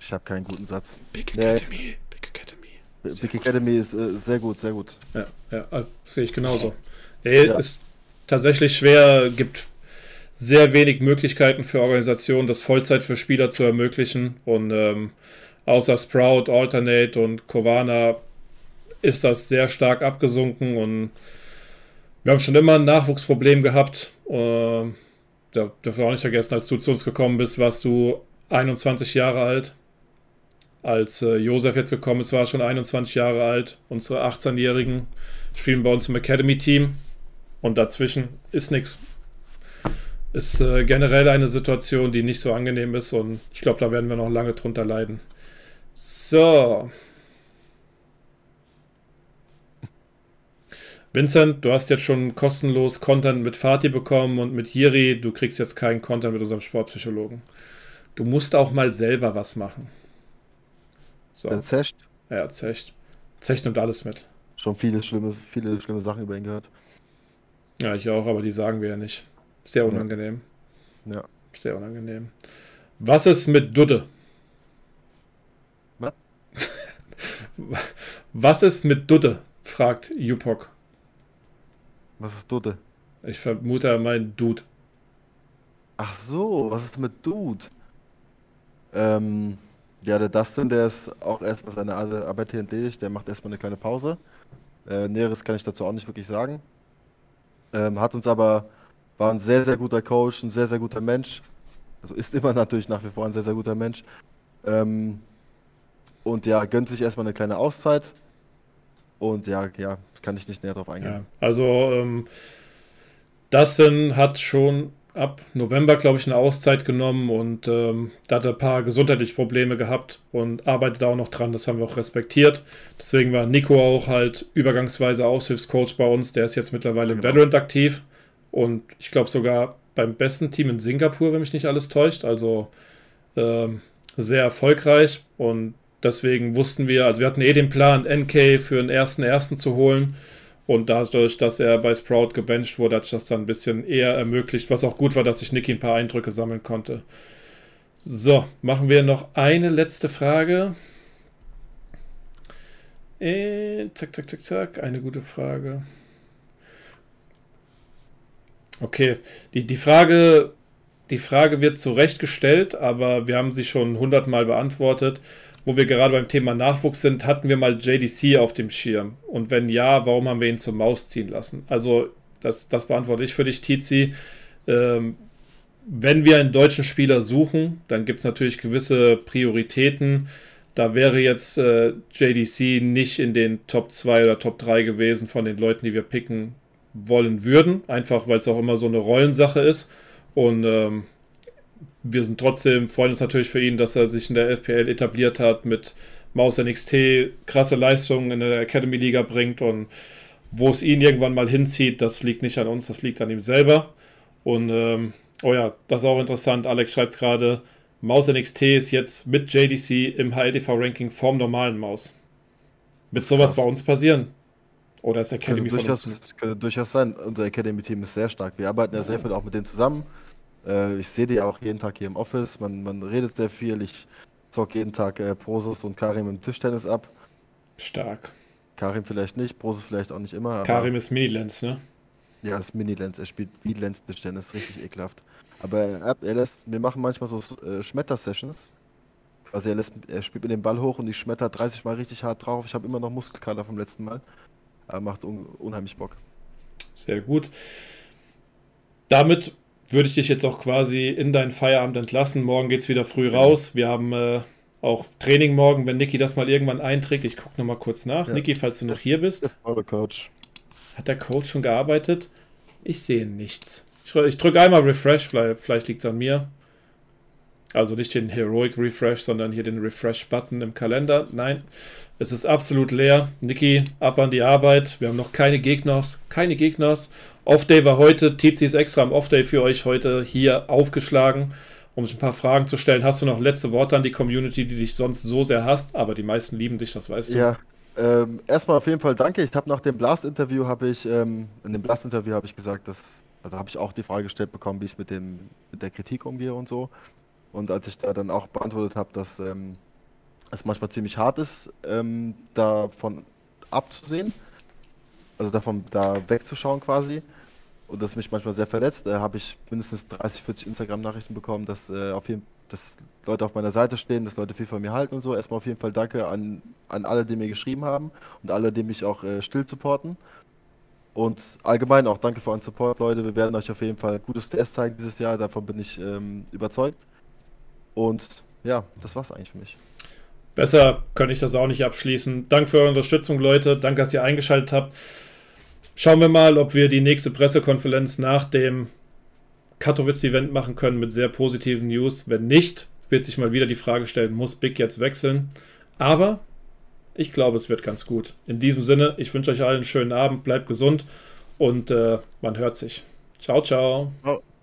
Ich habe keinen guten Satz. Big Academy, Big Academy. Big Academy ist äh, sehr gut, sehr gut. Ja, ja also, sehe ich genauso. Ey, ja. Ist tatsächlich schwer, gibt sehr wenig Möglichkeiten für Organisationen, das Vollzeit für Spieler zu ermöglichen. Und ähm, außer Sprout, Alternate und Kovana ist das sehr stark abgesunken und wir haben schon immer ein Nachwuchsproblem gehabt. Äh, da dürfen wir auch nicht vergessen, als du zu uns gekommen bist, warst du 21 Jahre alt. Als äh, Josef jetzt gekommen ist, war er schon 21 Jahre alt. Unsere 18-Jährigen spielen bei uns im Academy-Team. Und dazwischen ist nichts. Ist äh, generell eine Situation, die nicht so angenehm ist. Und ich glaube, da werden wir noch lange drunter leiden. So. Vincent, du hast jetzt schon kostenlos Content mit Fatih bekommen und mit Jiri. Du kriegst jetzt keinen Content mit unserem Sportpsychologen. Du musst auch mal selber was machen. So. Der Zecht? Ja, Zecht. Zecht nimmt alles mit. Schon viele schlimme, viele schlimme Sachen über ihn gehört. Ja, ich auch, aber die sagen wir ja nicht. Sehr unangenehm. Ja. Sehr unangenehm. Was ist mit Dudde? Was? Was ist mit Dudde? fragt Jupok. Was ist Dude? Ich vermute, er meint Dude. Ach so, was ist mit Dude? Ähm, ja, der Dustin, der ist auch erstmal seine Arbeit hier entledigt. Der macht erstmal eine kleine Pause. Äh, Näheres kann ich dazu auch nicht wirklich sagen. Ähm, hat uns aber, war ein sehr, sehr guter Coach, ein sehr, sehr guter Mensch. Also ist immer natürlich nach wie vor ein sehr, sehr guter Mensch. Ähm, und ja, gönnt sich erstmal eine kleine Auszeit. Und ja, ja, kann ich nicht näher drauf eingehen. Ja, also ähm, Dustin hat schon ab November, glaube ich, eine Auszeit genommen und ähm, da hat er ein paar gesundheitliche Probleme gehabt und arbeitet auch noch dran. Das haben wir auch respektiert. Deswegen war Nico auch halt übergangsweise Aushilfscoach bei uns. Der ist jetzt mittlerweile genau. im Valorant aktiv und ich glaube sogar beim besten Team in Singapur, wenn mich nicht alles täuscht. Also ähm, sehr erfolgreich und Deswegen wussten wir, also wir hatten eh den Plan, NK für den ersten ersten zu holen. Und dadurch, dass er bei Sprout gebencht wurde, hat sich das dann ein bisschen eher ermöglicht, was auch gut war, dass ich Niki ein paar Eindrücke sammeln konnte. So, machen wir noch eine letzte Frage. Äh, zack, zack, zack, zack. Eine gute Frage. Okay, die, die Frage die Frage wird zurechtgestellt, aber wir haben sie schon hundertmal beantwortet wo wir gerade beim Thema Nachwuchs sind, hatten wir mal JDC auf dem Schirm? Und wenn ja, warum haben wir ihn zur Maus ziehen lassen? Also, das, das beantworte ich für dich, Tizi. Ähm, wenn wir einen deutschen Spieler suchen, dann gibt es natürlich gewisse Prioritäten. Da wäre jetzt äh, JDC nicht in den Top 2 oder Top 3 gewesen von den Leuten, die wir picken wollen würden. Einfach weil es auch immer so eine Rollensache ist. Und ähm, wir sind trotzdem, freuen uns natürlich für ihn, dass er sich in der FPL etabliert hat, mit Maus NXT krasse Leistungen in der Academy Liga bringt und wo es ihn irgendwann mal hinzieht, das liegt nicht an uns, das liegt an ihm selber. Und ähm, oh ja, das ist auch interessant. Alex schreibt gerade, Maus NXT ist jetzt mit JDC im HLTV-Ranking vorm normalen Maus. Wird sowas bei uns passieren? Oder ist Academy könnte durchaus, uns? Könnte durchaus sein. Unser Academy-Team ist sehr stark. Wir arbeiten ja sehr viel auch mit denen zusammen. Äh, ich sehe die auch jeden Tag hier im Office. Man, man redet sehr viel. Ich zocke jeden Tag äh, Prosus und Karim im Tischtennis ab. Stark. Karim vielleicht nicht, Prosus vielleicht auch nicht immer. Karim ist Mini-Lens, ne? Ja, ist Mini-Lens. Er spielt wie Lens-Tischtennis. Richtig ekelhaft. Aber er, er, lässt, wir machen manchmal so äh, Schmetter-Sessions. Also er, lässt, er spielt mit dem Ball hoch und ich schmetter 30 Mal richtig hart drauf. Ich habe immer noch Muskelkater vom letzten Mal. Aber macht un unheimlich Bock. Sehr gut. Damit würde ich dich jetzt auch quasi in deinen Feierabend entlassen. Morgen geht es wieder früh raus. Wir haben äh, auch Training morgen, wenn Niki das mal irgendwann einträgt. Ich gucke nochmal kurz nach. Ja. Niki, falls du noch hier bist. Der Coach. Hat der Coach schon gearbeitet? Ich sehe nichts. Ich, ich drücke einmal Refresh, vielleicht, vielleicht liegt es an mir. Also nicht den Heroic Refresh, sondern hier den Refresh-Button im Kalender. Nein, es ist absolut leer. Niki, ab an die Arbeit. Wir haben noch keine Gegners. Keine Gegners. Off-Day war heute. Tizi ist extra am Off-Day für euch heute hier aufgeschlagen, um sich ein paar Fragen zu stellen. Hast du noch letzte Worte an die Community, die dich sonst so sehr hasst? Aber die meisten lieben dich, das weißt du. Ja, ähm, erstmal auf jeden Fall danke. Ich habe nach dem Blast-Interview habe ich, ähm, in dem Blast-Interview habe ich gesagt, dass, also habe ich auch die Frage gestellt bekommen, wie ich mit dem, mit der Kritik umgehe und so. Und als ich da dann auch beantwortet habe, dass, ähm, es manchmal ziemlich hart ist, ähm, davon abzusehen. Also davon da wegzuschauen quasi. Und das mich manchmal sehr verletzt. Da habe ich mindestens 30, 40 Instagram-Nachrichten bekommen, dass äh, auf jeden dass Leute auf meiner Seite stehen, dass Leute viel von mir halten und so. Erstmal auf jeden Fall danke an, an alle, die mir geschrieben haben und alle, die mich auch äh, still supporten. Und allgemein auch danke für euren Support, Leute. Wir werden euch auf jeden Fall gutes TS zeigen dieses Jahr, davon bin ich ähm, überzeugt. Und ja, das war's eigentlich für mich. Besser könnte ich das auch nicht abschließen. Danke für eure Unterstützung, Leute. Danke, dass ihr eingeschaltet habt. Schauen wir mal, ob wir die nächste Pressekonferenz nach dem Katowice-Event machen können mit sehr positiven News. Wenn nicht, wird sich mal wieder die Frage stellen, muss Big jetzt wechseln? Aber ich glaube, es wird ganz gut. In diesem Sinne, ich wünsche euch allen einen schönen Abend, bleibt gesund und äh, man hört sich. Ciao, ciao. ciao.